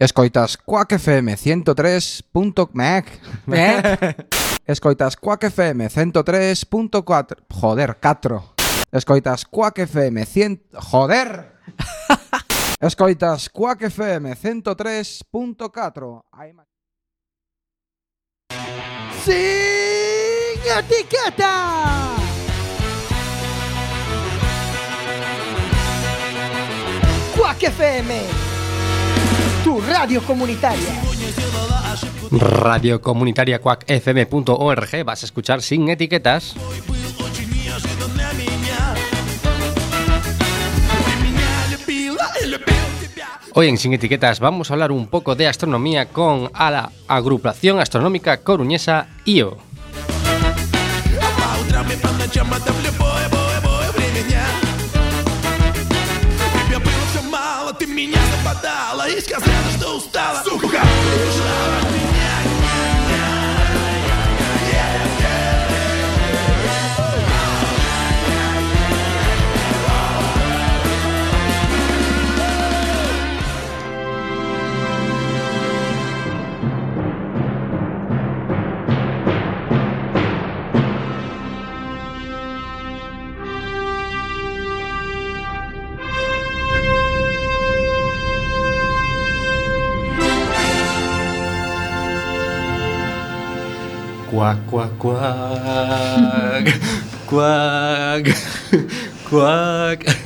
Escoitas Quack FM 103.mec Escoitas Quack FM 103.4 Joder, 4 Escoitas Quack FM 100 Joder. Escoitas Quack FM 103.4 Hai máis Sin etiqueta. Quack FM, tu radio comunitaria. Radio Comunitaria Quack FM.org vas a escuchar sin etiquetas. Hoy en Sin Etiquetas vamos a hablar un poco de astronomía con a la agrupación astronómica coruñesa IO. que hacer. Cuac, cuac, cuac. Cuac. Cuac.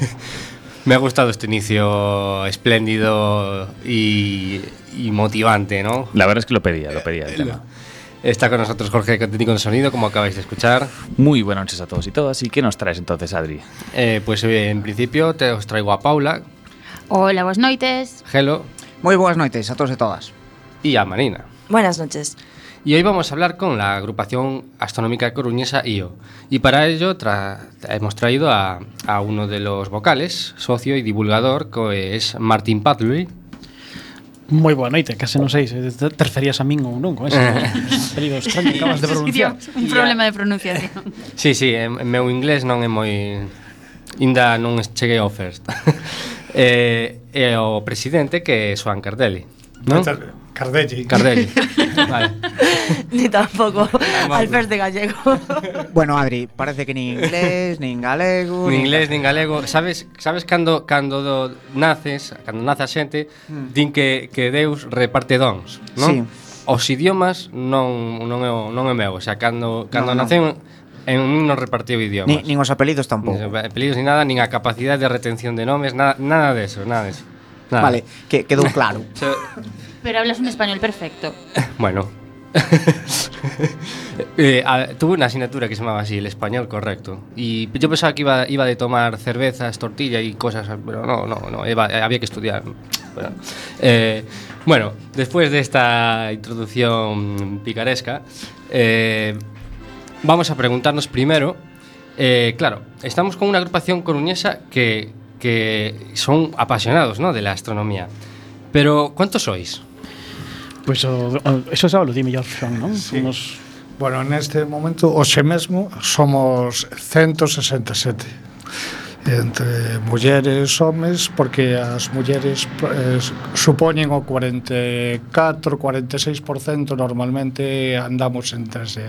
Me ha gustado este inicio espléndido y, y motivante, ¿no? La verdad es que lo pedía, lo pedía el tema. Está con nosotros Jorge Técnico de Sonido, como acabáis de escuchar. Muy buenas noches a todos y todas. ¿Y qué nos traes entonces, Adri? Eh, pues eh, en principio te os traigo a Paula, Hola, boas noites. Gelo Moi boas noites a todos e todas y a Marina. Buenas noches. Y hoy vamos a hablar con la agrupación astronómica coruñesa IO. Y para ello tra hemos traído a, a, uno de los vocales, socio y divulgador, que es Martín Padley. Moi boa noite, case non sei se te referías a min ou non con ese apelido extraño que acabas de pronunciar. Un problema de pronunciación. Sí, sí, eh, meu inglés non é moi inda non cheguei ao first. eh, é o presidente que é Joan Cardelli, non? Cardelli. Cardelli. vale. Ni tampouco Alfers de Gallego. bueno, Adri, parece que nin inglés, nin galego, nin inglés, nin galego. Sabes, sabes cando cando do, naces, cando nace a xente, mm. din que que Deus reparte dons, non? Sí. Os idiomas non non é non é meu, o sea, cando cando no, nacen no. En un non repartiu idiomas. Ni, nin os apelidos tampouco. Nin os apelidos ni nada, nin a capacidade de retención de nomes, nada, nada de eso, nada de eso. Nada. Vale, que quedou claro. Pero hablas un español perfecto. bueno. Eh, tuve una asignatura que se llamaba así, el español correcto. Y yo pensaba que iba, iba de tomar cervezas, tortilla y cosas, pero no, no, no, había que estudiar. Bueno, eh, bueno, después de esta introducción picaresca, eh, vamos a preguntarnos primero, claro, estamos con una agrupación coruñesa que, que son apasionados ¿no? de la astronomía. Pero, ¿cuántos sois? pois o, o, eso xa lo di mellor Xoan, non? Sí. Somos... Bueno, neste momento, hoxe mesmo, somos 167 entre mulleres e homes porque as mulleres eh, supoñen o 44, 46% normalmente andamos entre ese,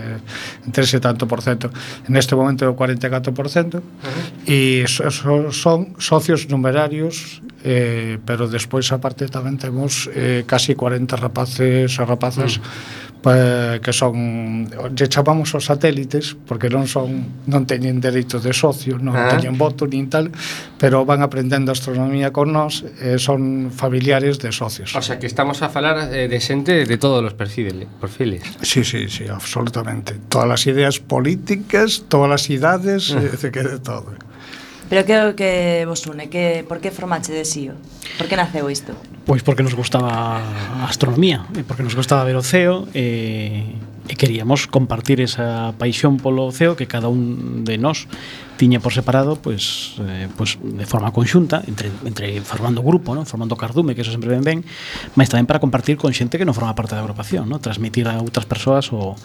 entre ese tanto por cento. En este momento o 44% uh -huh. e so, so, son socios numerarios eh, pero despois aparte tamén temos eh, casi 40 rapaces e rapazas uh -huh que son lle chamamos os satélites porque non son non teñen dereito de socio, non ah. teñen voto nin tal, pero van aprendendo astronomía con nós e son familiares de socios. O sea que estamos a falar eh, de xente de todos os perfiles, perfiles. Sí, sí, sí, absolutamente. Todas as ideas políticas, todas as idades, ah. de todo. Pero que é o que vos une? Que, por que formache de SIO? Por que naceu isto? Pois porque nos gustaba a astronomía, e porque nos gustaba ver o ceo, e, e queríamos compartir esa paixón polo ceo que cada un de nós tiña por separado, pois, eh, pois de forma conxunta, entre, entre formando grupo, non? formando cardume, que eso sempre ben ben, mas tamén para compartir con xente que non forma parte da agrupación, non? transmitir a outras persoas o,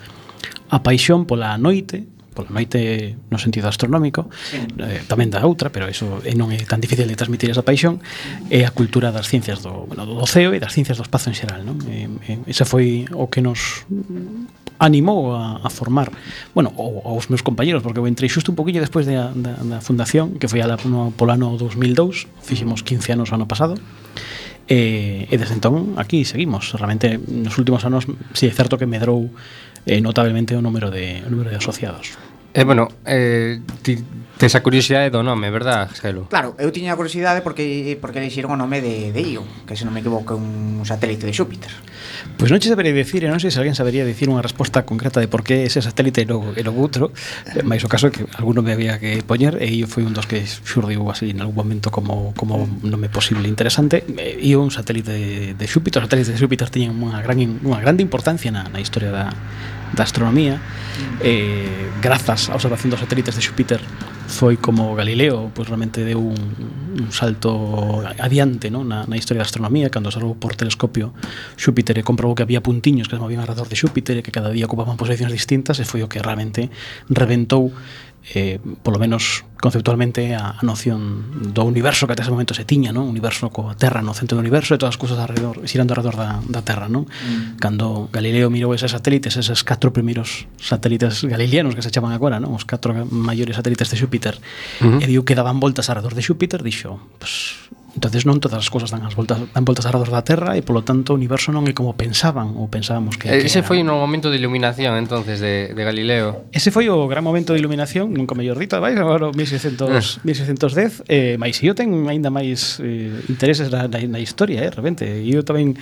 a paixón pola noite, pola maite no sentido astronómico eh, tamén da outra, pero iso eh, non é tan difícil de transmitir esa paixón é a cultura das ciencias do, bueno, do ceo e das ciencias do espazo en xeral non? Eh, eh, ese foi o que nos animou a, a formar bueno, ou, aos meus compañeros porque eu entrei xusto un poquinho despois da, da, da fundación que foi ala, no, polo ano 2002 fixemos 15 anos ano pasado E, e desde entón aquí seguimos Realmente nos últimos anos Si sí, é certo que medrou eh, notablemente o número de o número de asociados. Eh, bueno, eh, ti, tes a curiosidade do nome, verdad, Xelo? Claro, eu tiña a curiosidade porque porque elixiron o nome de, de Io, que se non me equivoco é un satélite de Xúpiter. Pois pues non che sabería dicir, non sei se alguén sabería dicir unha resposta concreta de por que ese satélite e logo, e logo outro, eh, máis o caso é que alguno me había que poñer e Io foi un dos que xurdiu así en algún momento como, como nome posible interesante. Eh, Io un satélite de, de Xúpiter, os satélites de Xúpiter tiñen unha gran unha grande importancia na, na historia da, da astronomía eh, grazas á observación dos satélites de Xúpiter foi como Galileo pois realmente deu un, un salto adiante non? Na, na historia da astronomía cando observou por telescopio Xúpiter e comprobou que había puntiños que se movían alrededor de Xúpiter e que cada día ocupaban posicións distintas e foi o que realmente reventou eh, polo menos conceptualmente a, a noción do universo que até ese momento se tiña, non? Un universo coa Terra no centro do universo e todas as cousas alrededor, xirando alrededor da, da Terra, non? Mm. Cando Galileo mirou eses satélites, eses catro primeiros satélites galileanos que se chaman agora, non? Os catro maiores satélites de Xúpiter, uh -huh. e viu que daban voltas alrededor de Xúpiter, dixo, pues, entonces non todas as cousas dan as voltas dan voltas arredor da Terra e polo tanto o universo non é como pensaban ou pensábamos que, que Ese era. foi un momento de iluminación entonces de, de Galileo. Ese foi o gran momento de iluminación, nunca mellor dito, vai agora 1600, 1610, eh. eh, mais eu ten aínda máis eh, intereses na, na, na historia, eh, de repente. Eu tamén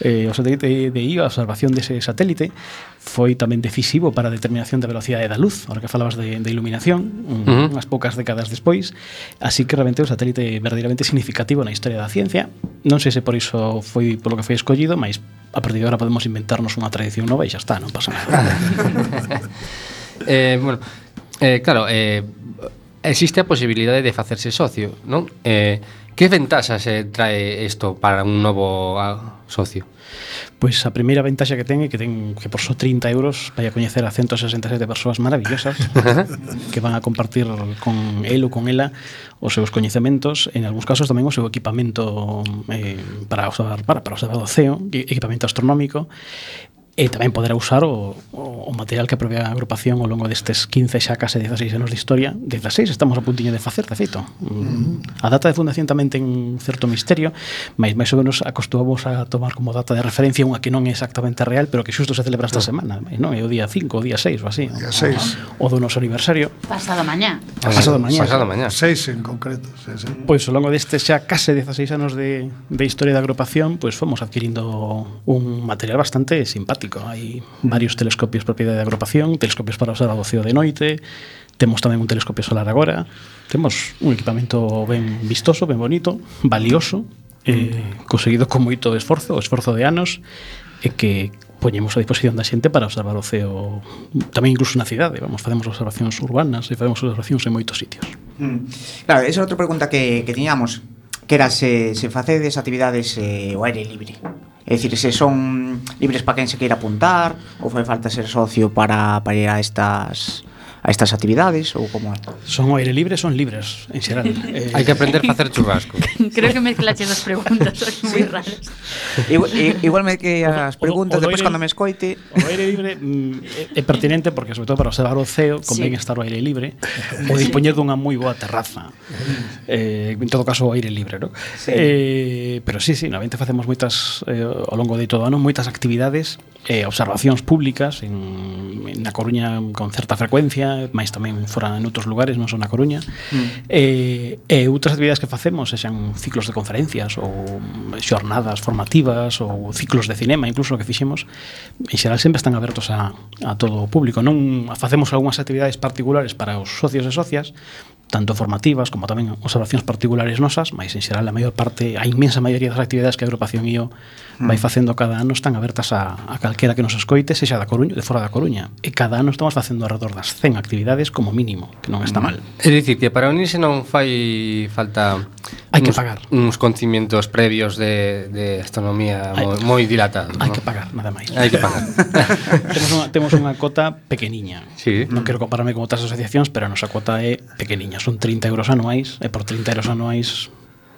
eh, o satélite de Io, a observación dese satélite, foi tamén decisivo para a determinación da velocidade da luz, ahora que falabas de, de iluminación, uh -huh. unhas poucas décadas despois, así que realmente o satélite verdadeiramente significativo na historia da ciencia. Non sei se por iso foi polo que foi escollido, mas a partir de agora podemos inventarnos unha tradición nova e xa está, non pasa nada. eh, bueno, eh, claro, eh, existe a posibilidade de facerse socio, non? Eh, Que ventaxas eh, trae isto para un novo ah, socio? Pois a primeira ventaxa que ten é que ten que por só 30 euros vai a coñecer a 167 persoas maravillosas que van a compartir con el ou con ela os seus coñecementos, en algúns casos tamén o seu equipamento eh, para usar para, para usar o CEO, equipamento astronómico e tamén poderá usar o, o, o material que a propia agrupación ao longo destes 15 xa case 16 anos de historia 16 estamos a puntiño de facer, de feito mm. a data de fundación tamén ten certo misterio mas máis ou menos acostumamos a tomar como data de referencia unha que non é exactamente real pero que xusto se celebra esta no. semana non? é o día 5, o día 6 ou así día 6. O, o do noso aniversario pasado mañá pasado mañá, pasado mañá. 6 en concreto sí, sí. pois ao longo destes xa case 16 anos de, de historia da agrupación pois fomos adquirindo un material bastante simpático público. Hai varios telescopios propiedade da agrupación, telescopios para usar o ceo de noite, temos tamén un telescopio solar agora, temos un equipamento ben vistoso, ben bonito, valioso, eh, conseguido con moito esforzo, o esforzo de anos, e que poñemos a disposición da xente para observar o ceo tamén incluso na cidade, vamos, facemos observacións urbanas e facemos observacións en moitos sitios. Mm. Claro, esa é outra pregunta que, que tiñamos, que era se, se facedes actividades eh, o aire libre. É dicir, se son libres para quen se queira apuntar ou fai falta ser socio para, para ir a estas a estas actividades ou como Son ao aire libre, son libres en xeral. eh, hai que aprender a facer churrasco. Creo que mezclache as preguntas, son moi raras. Igual, igual me que as preguntas o, depois cando me escoite. O aire libre mm, é pertinente porque sobre todo para observar o ceo convén sí. estar ao aire libre ou dispoñer dunha moi boa terraza. eh, en todo caso ao aire libre, ¿no? Sí. Eh, pero sí, sí, na vente facemos moitas eh, ao longo de todo o ano moitas actividades, eh, observacións públicas en, en na Coruña con certa frecuencia, Máis tamén fora noutros lugares, non só na Coruña. Mm. E, e outras actividades que facemos, sexan ciclos de conferencias ou xornadas formativas ou ciclos de cinema, incluso que fixemos, en xeral sempre están abertos a, a todo o público. Non facemos algunhas actividades particulares para os socios e socias, tanto formativas como tamén observacións particulares nosas, mais en xeral a maior parte, a inmensa maioría das actividades que a agrupación IO vai mm. facendo cada ano están abertas a, a calquera que nos escoite, sexa da Coruña, de fora da Coruña. E cada ano estamos facendo alrededor das 100 actividades como mínimo, que non está mm. mal. É dicir, que para unirse non fai falta Hai que pagar. Uns conocimientos previos de, de astronomía hai, moi dilatados. Hai ¿no? que pagar, nada máis. Hai que pagar. temos, unha, temos unha cota pequeniña. Sí. Non quero compararme con outras asociacións, pero a nosa cota é pequeniña son 30 euros anuais e por 30 euros anuais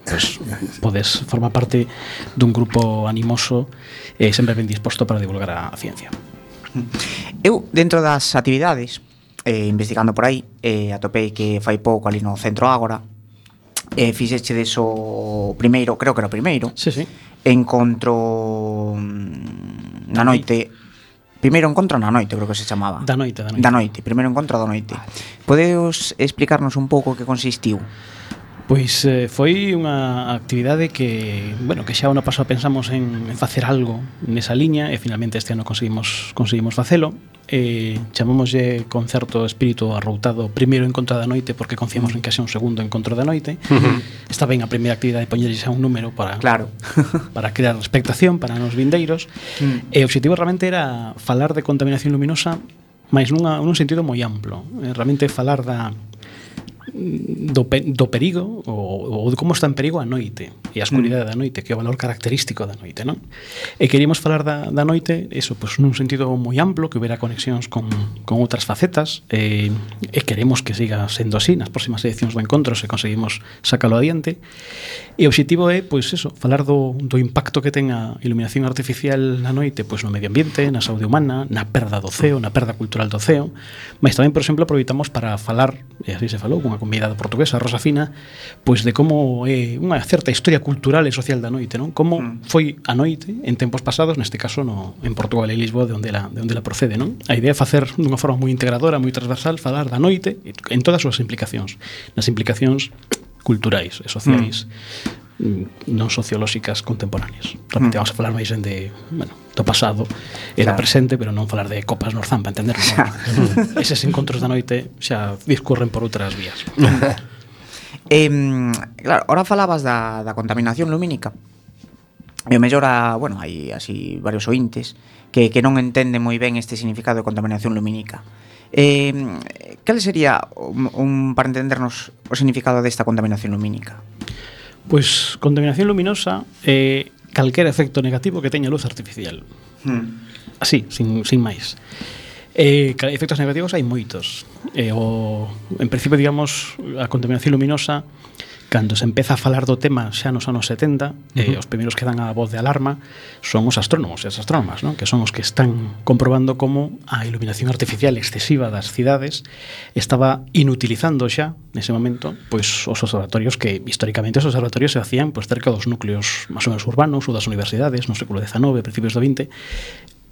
pues, podes formar parte dun grupo animoso e sempre ben disposto para divulgar a ciencia. Eu, dentro das actividades, eh, investigando por aí, eh, atopei que fai pouco ali no centro Ágora, eh, fixeche deso primeiro, creo que era o primeiro, sí, sí. encontro mm, na noite Primeiro encontro na noite, creo que se chamaba. Da noite, da noite. Da noite, primeiro encontro da noite. Podeos explicarnos un pouco que consistiu? Pois eh, foi unha actividade que, bueno, que xa ano pasado pensamos en, en facer algo nesa liña e finalmente este ano conseguimos conseguimos facelo. Eh, chamámoslle concerto Espírito Arroutado primeiro encontro da noite porque confiamos en que xa un segundo encontro da noite. Está ben a primeira actividade poñerlle xa un número para claro. para crear expectación para nos vindeiros. Mm. E o obxectivo realmente era falar de contaminación luminosa, mais nunha, nun sentido moi amplo. Eh, realmente falar da do, pe, do perigo ou, ou como está en perigo a noite e a escuridade mm. da noite, que é o valor característico da noite, non? E queríamos falar da, da noite, eso, pois pues, nun sentido moi amplo, que houbera conexións con, con outras facetas e, e queremos que siga sendo así nas próximas edicións do encontro se conseguimos sacalo adiante. E o obxectivo é, pois pues, eso, falar do, do impacto que ten a iluminación artificial na noite, pois pues, no medio ambiente, na saúde humana, na perda do ceo, na perda cultural do ceo, mas tamén, por exemplo, aproveitamos para falar, e así se falou, unha comunidade portuguesa, Rosa Fina, pois de como é eh, unha certa historia cultural e social da noite, non? Como mm. foi a noite en tempos pasados, neste caso no en Portugal e Lisboa, de onde la de onde la procede, non? A idea é facer dunha forma moi integradora, moi transversal, falar da noite en todas as súas implicacións, nas implicacións culturais e sociais. Mm. Mm, non sociolóxicas contemporáneas. Realmente mm. vamos a falar máis en de, bueno, do pasado e claro. do presente, pero non falar de copas nos zampa, entender? Non? Eses encontros da noite xa discurren por outras vías. eh, claro, ahora falabas da, da contaminación lumínica. E o mellor, a, bueno, hai así varios ointes que, que non entenden moi ben este significado de contaminación lumínica. Eh, cal sería, un, un, para entendernos, o significado desta contaminación lumínica? Pois contaminación luminosa é eh, calquer efecto negativo que teña luz artificial. Hmm. Así, sin, sin máis. Eh, efectos negativos hai moitos. Eh, o, en principio, digamos, a contaminación luminosa cando se empeza a falar do tema xa nos anos 70, uh -huh. eh, os primeiros que dan a voz de alarma son os astrónomos e as astrónomas, non? que son os que están comprobando como a iluminación artificial excesiva das cidades estaba inutilizando xa, nese momento, pois os observatorios que históricamente os observatorios se hacían pois cerca dos núcleos máis ou menos urbanos ou das universidades no século XIX, principios do XX,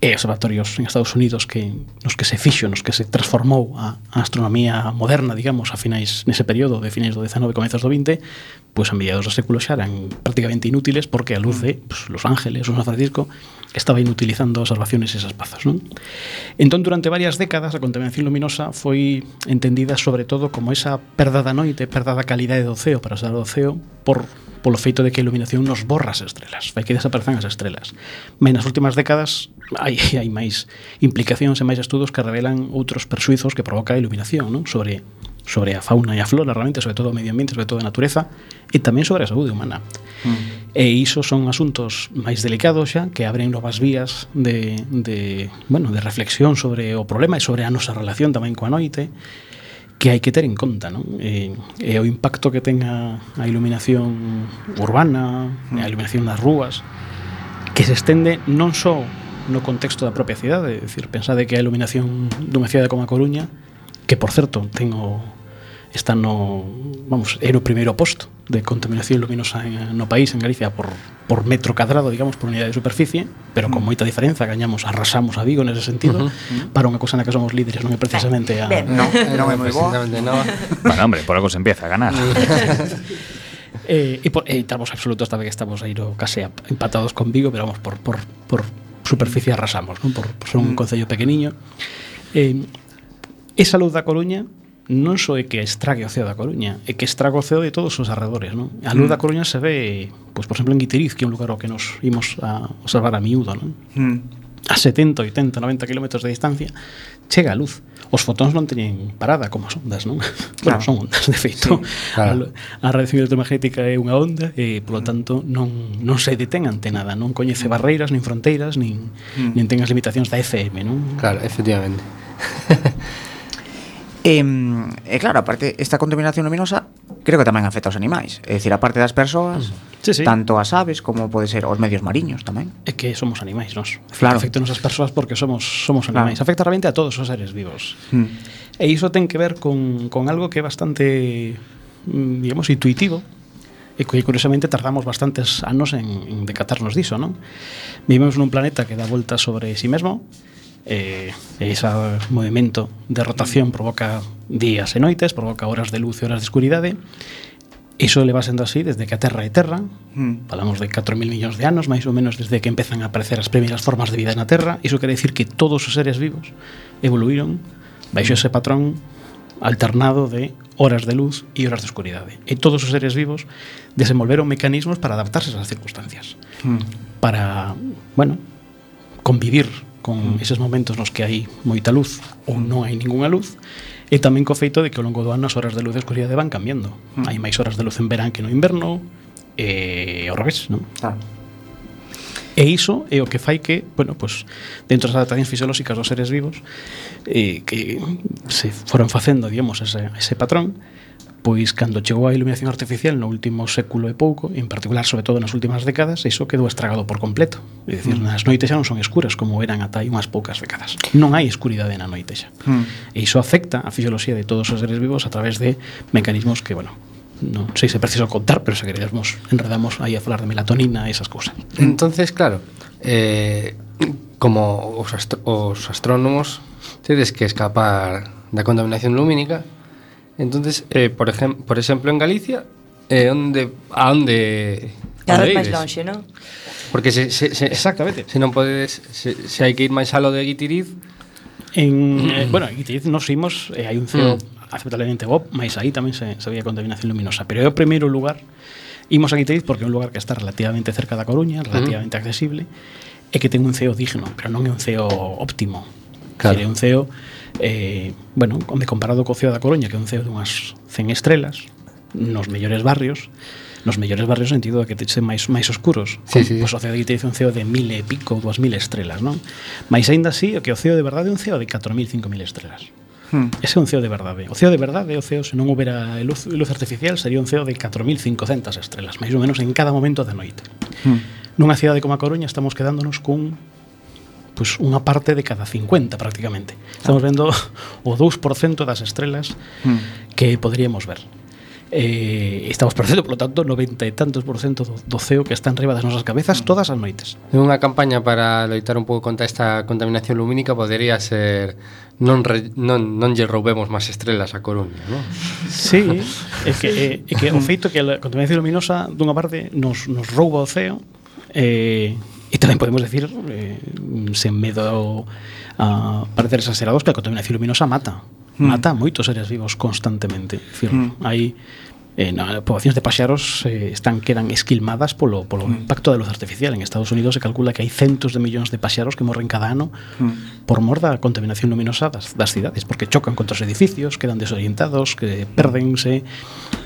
e observatorios en Estados Unidos que nos que se fixo, nos que se transformou a, a astronomía moderna, digamos, a finais nese período de finais do 19 e comezos do 20, pois a mediados do século xa eran prácticamente inútiles porque a luz de pues, Los Ángeles ou San Francisco estaba inutilizando as observaciones esas pazas, non? Entón, durante varias décadas, a contaminación luminosa foi entendida sobre todo como esa perda da noite, perda da calidade do ceo para usar o ceo por polo feito de que a iluminación nos borra as estrelas, fai que desaparezan as estrelas. Men, nas últimas décadas hai, hai máis implicacións e máis estudos que revelan outros persuizos que provoca a iluminación non? sobre sobre a fauna e a flora, realmente, sobre todo o medio ambiente, sobre todo a natureza, e tamén sobre a saúde humana. Mm. E iso son asuntos máis delicados xa, que abren novas vías de, de, bueno, de reflexión sobre o problema e sobre a nosa relación tamén coa noite, que hai que ter en conta, non? E, e o impacto que ten a, a iluminación urbana, mm. a iluminación das rúas, que se estende non só no contexto da propia cidade, é dicir, pensade que a iluminación dunha cidade como a Coruña, que por certo ten o está no, vamos, é no primeiro posto de contaminación luminosa en, no país, en Galicia, por, por metro cadrado, digamos, por unidade de superficie, pero con mm. moita diferenza, gañamos, arrasamos a Vigo nese sentido, uh -huh. para unha cousa na que somos líderes, non é precisamente a... Ben, no, non é moi boa. bueno, hombre, por algo se empieza a ganar. eh, e, por, e estamos absolutos, tamén que estamos aí no, case empatados con Vigo, pero vamos, por, por, por superficie arrasamos, non? Por, por ser un mm. concello pequeniño. Eh, esa luz da Coruña non só é que estrague o ceo da Coruña, é que estraga o ceo de todos os arredores, non? A luz mm. da Coruña se ve, pois, por exemplo, en Guitiriz, que é un lugar ao que nos imos a observar a miúdo, non? Mm. A 70, 80, 90 km de distancia chega a luz os fotóns non teñen parada como as ondas, non? Claro. Bueno, son ondas, de feito. Sí, claro. A, a radiación electromagnética é unha onda e, polo mm. tanto, non, non se detén ante nada, non coñece mm. barreiras, nin fronteiras, nin, mm. nin ten as limitacións da FM, non? Claro, efectivamente. E, e claro, aparte esta contaminación luminosa creo que tamén afecta aos animais, é dicir, aparte das persoas, mm. sí, sí. tanto as aves como pode ser os medios mariños tamén. É que somos animais, nos. Claro. Afecta as persoas porque somos somos animais. Claro. Afecta realmente a todos os seres vivos. Mm. E iso ten que ver con, con algo que é bastante mm, digamos intuitivo, e que curiosamente tardamos bastantes anos en, en decatarnos diso, non? Vivimos nun planeta que dá voltas sobre si sí mesmo eh, ese movimento de rotación provoca días e noites, provoca horas de luz e horas de escuridade, Iso leva sendo así desde que a Terra é Terra, mm. falamos de 4.000 millóns de anos, máis ou menos desde que empezan a aparecer as primeiras formas de vida na Terra, iso quere dicir que todos os seres vivos evoluíron baixo ese patrón alternado de horas de luz e horas de oscuridade. E todos os seres vivos desenvolveron mecanismos para adaptarse ás circunstancias, mm. para, bueno, convivir con mm. eses momentos nos que hai moita luz ou mm. non hai ningunha luz e tamén co feito de que ao longo do ano as horas de luz e oscuridade van cambiando mm. hai máis horas de luz en verán que no inverno e ao revés non? Ah. e iso é o que fai que bueno, pues, dentro das adaptacións fisiolóxicas dos seres vivos eh, que se foron facendo digamos ese, ese patrón Pois cando chegou a iluminación artificial no último século e pouco, en particular sobre todo nas últimas décadas, iso quedou estragado por completo. É dicir, mm. nas noites xa non son escuras como eran ata hai unhas poucas décadas. Non hai escuridade na noite xa. Mm. E iso afecta a fisioloxía de todos os seres vivos a través de mecanismos que, bueno, non sei se preciso contar, pero se queremos enredamos aí a falar de melatonina e esas cousas. Entonces, claro, eh, como os, astro os astrónomos tedes que escapar da contaminación lumínica Entonces, eh, por, ejem por exemplo, en Galicia, eh, onde, a onde... Cada vez máis longe, non? Porque se, se, se, Exactamente. se non podedes, se, se hai que ir máis alo de Guitiriz... En, mm. eh, bueno, en Guitiriz nos imos, eh, hai un ceo mm. aceptablemente bo, máis aí tamén se, se veía contaminación luminosa. Pero é o primeiro lugar, imos a Guitiriz porque é un lugar que está relativamente cerca da Coruña, relativamente mm. accesible, e que ten un ceo digno, pero non é un ceo óptimo. Claro. É un ceo eh, bueno, onde comparado co Ceo da Coruña, que é un ceo dunhas 100 estrelas, nos mellores barrios, nos mellores barrios no sentido de que te che máis máis oscuros. Sí, sí. Pois o ceo de Guiteiz un ceo de mil e pico, dúas mil estrelas, non? Mais aínda así, o que o ceo de verdade é un ceo de 4.000, 5.000 estrelas. Hmm. Ese é un ceo de verdade. O ceo de verdade, o ceo se non houbera luz, luz artificial, sería un ceo de 4.500 estrelas, máis ou menos en cada momento da noite. Hmm. Nunha cidade como a Coruña estamos quedándonos cun pues, unha parte de cada 50 prácticamente. Estamos ah. vendo o 2% das estrelas mm. que poderíamos ver. Eh, estamos perdendo, polo tanto, 90 e tantos por cento do, do CEO que está enriba das nosas cabezas hmm. todas as noites. Unha campaña para loitar un pouco contra esta contaminación lumínica podería ser non, re, non, non lle roubemos máis estrelas a Coruña, non? Sí, é que, é, é que o hmm. feito que a contaminación luminosa dunha parte nos, nos rouba o CEO eh, E tamén podemos decir, eh, sen medo a parecer exagerados, que a contaminación luminosa mata. Mm. Mata moitos seres vivos constantemente. Decir, mm. Hai eh, na, poboacións de paxaros eh, están quedan esquilmadas polo, polo mm. impacto da luz artificial. En Estados Unidos se calcula que hai centos de millóns de paxaros que morren cada ano mm. por mor da contaminación luminosa das, das cidades, porque chocan contra os edificios, quedan desorientados, que perdense.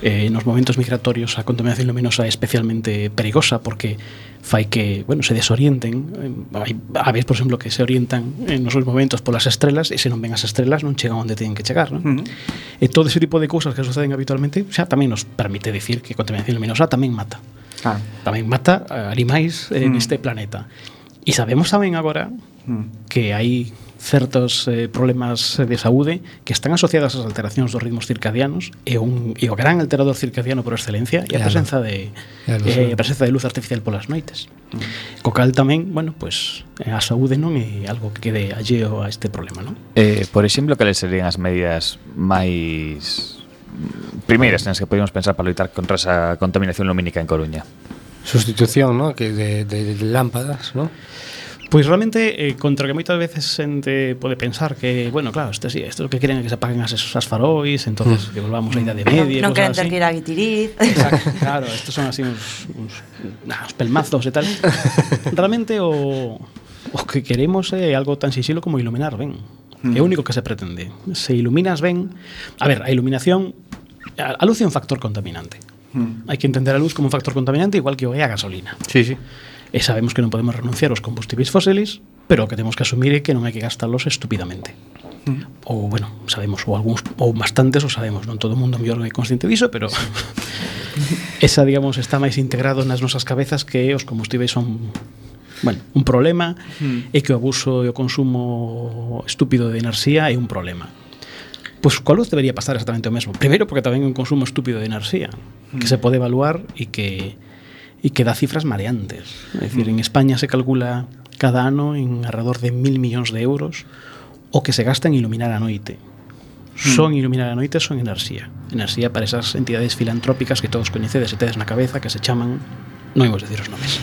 Eh, nos momentos migratorios a contaminación luminosa é especialmente perigosa porque fai que, bueno, se desorienten. Eh, hai aves, por exemplo, que se orientan en nos seus momentos polas estrelas e se non ven as estrelas non chegan onde teñen que chegar, non? Uh -huh. E todo ese tipo de cousas que suceden habitualmente xa tamén nos permite dicir que a contaminación luminosa tamén mata. Claro. Tamén mata eh, animais uh -huh. en este planeta. E sabemos tamén agora uh -huh. que hai certos eh, problemas de saúde que están asociadas ás alteracións dos ritmos circadianos e, un, e o gran alterador circadiano por excelencia é a presenza de claro, eh, a presenza de luz artificial polas noites. Co cal tamén, bueno, pois pues, eh, a saúde non é algo que quede alleo a este problema, non? Eh, por exemplo, cales serían as medidas máis primeiras nas que podemos pensar para loitar contra esa contaminación lumínica en Coruña? Sustitución, ¿no? Que de, de, de lámpadas, ¿no? Pois realmente, eh, contra que moitas veces xente pode pensar que, bueno, claro, este sí, isto é o que queren é que se apaguen as, as farois, entonces mm. que volvamos a idade media, non, non queren ter que ir a Guitiriz. Exacto, claro, estos son así uns, uns, uns pelmazos e tal. Realmente o, o que queremos é algo tan sencillo como iluminar ben. Mm. É o único que se pretende. Se iluminas ben, a ver, a iluminación a, a luz é un factor contaminante. Mm. Hai que entender a luz como un factor contaminante igual que o é a gasolina. Sí, sí. E sabemos que non podemos renunciar aos combustibles fósiles, pero o que temos que asumir é que non hai que gastarlos estupidamente. Mm. Ou, bueno, sabemos, ou algúns, ou bastantes o sabemos, non todo o mundo mellor é consciente diso, pero esa, digamos, está máis integrado nas nosas cabezas que os combustibles son bueno, un problema mm. e que o abuso e o consumo estúpido de enerxía é un problema pois coa luz debería pasar exactamente o mesmo. Primeiro porque tamén é un consumo estúpido de enerxía, que mm. se pode evaluar e que e que dá cifras mareantes. É dicir, en España se calcula cada ano en alrededor de mil millóns de euros o que se gasta en iluminar a noite. Hmm. Son iluminar a noite, son enerxía. Enerxía para esas entidades filantrópicas que todos coñecedes e tedes na cabeza que se chaman non imos decir os nomes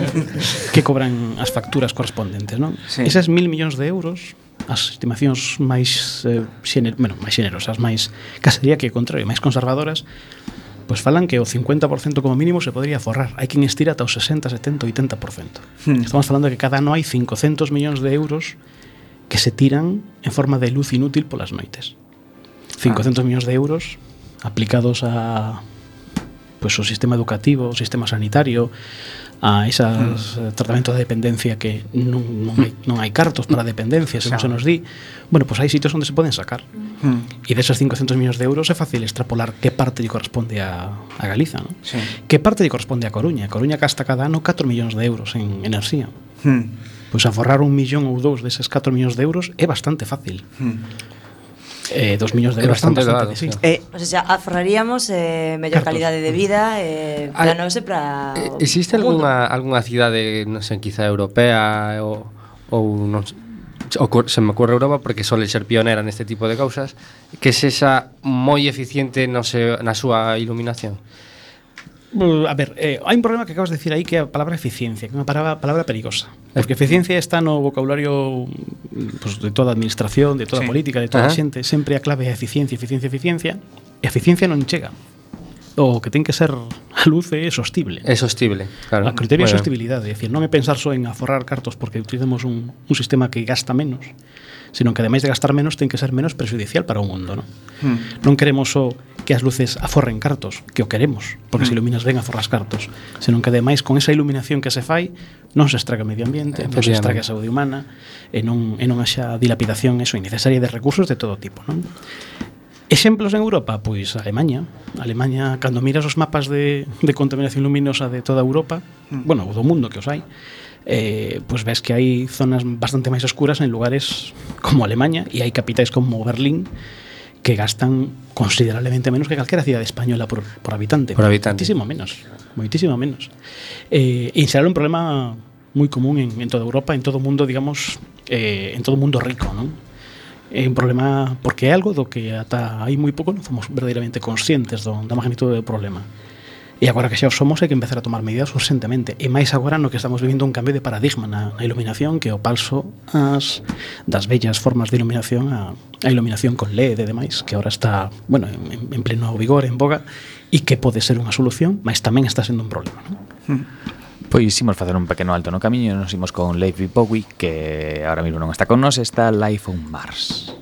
que cobran as facturas correspondentes non? Sí. esas mil millóns de euros as estimacións máis eh, xener, bueno, máis xenerosas máis, case diría que o contrario, máis conservadoras pois falan que o 50% como mínimo se podría forrar. Hai quen estira ata o 60, 70, 80%. Hmm. Estamos falando de que cada ano hai 500 millóns de euros que se tiran en forma de luz inútil polas noites. 500 ah. millóns de euros aplicados a pues, o sistema educativo, o sistema sanitario, a esas mm. tratamentos de dependencia que non, non, hai, non hai cartos para dependencia, se non claro. se nos di. Bueno, pois pues hai sitios onde se poden sacar. Mm. E desas 500 millóns de euros é fácil extrapolar que parte lle corresponde a, a Galiza, non? Sí. Que parte lle corresponde a Coruña? A Coruña gasta cada ano 4 millóns de euros en enerxía. Mm. Pois pues aforrar un millón ou dous deses 4 millóns de euros é bastante fácil. Mm eh, dos millóns de euros bastante, bastante claro, sí. eh, o sea, afraríamos eh, mellor calidade de vida eh, ah, para nós e para eh, Existe algunha, algunha cidade, eh, non sei, quizá europea ou, ou non o, se me ocurre Europa porque sole ser pionera neste tipo de causas que sexa moi eficiente no se, na súa iluminación? A ver, eh, hai un problema que acabas de decir aí que é a palabra eficiencia, que é unha palabra, palabra perigosa. Porque eficiencia está no vocabulario pues, de toda administración, de toda Sí. política, de toda Ajá. xente. Sempre a clave é eficiencia, eficiencia, eficiencia. E a eficiencia non chega. O que ten que ser a luz é sostible. é sostible, claro. A criterio de Bueno, sostibilidade, é dicir, non é pensar só en aforrar cartos porque utilicemos un, un sistema que gasta menos, sino que ademais de gastar menos ten que ser menos prejudicial para o mundo, non? Hmm. Non queremos só que as luces aforren cartos, que o queremos, porque mm. se iluminas ben aforras cartos, senón que ademais con esa iluminación que se fai non se estraga o medio ambiente, non se estraga a saúde humana, e non, e non haxa dilapidación eso innecesaria de recursos de todo tipo. Non? Exemplos en Europa, pois Alemanha. Alemanha, cando miras os mapas de, de contaminación luminosa de toda Europa, mm. bueno, do mundo que os hai, eh, pois ves que hai zonas bastante máis oscuras en lugares como Alemanha e hai capitais como Berlín que gastan considerablemente menos que calquera cidade española por, por habitante. Por habitante. Moitísimo menos, moitísimo menos. Eh, e será un problema moi común en, en toda Europa, en todo o mundo, digamos, eh, en todo o mundo rico, non? É un problema porque é algo do que ata aí moi pouco non fomos verdadeiramente conscientes do, da magnitude do problema. E agora que xa o somos hai que empezar a tomar medidas urgentemente E máis agora no que estamos vivindo un cambio de paradigma na, na iluminación Que o palso as, das bellas formas de iluminación a, a iluminación con LED e demais Que agora está, bueno, en, en pleno vigor, en boga E que pode ser unha solución, mas tamén está sendo un problema non? Hmm. Pois imos facer un pequeno alto no camiño e nos imos con Leif Bowie Que ahora mismo non está con nos, está Life on Mars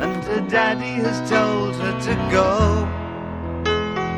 And her daddy has told her to go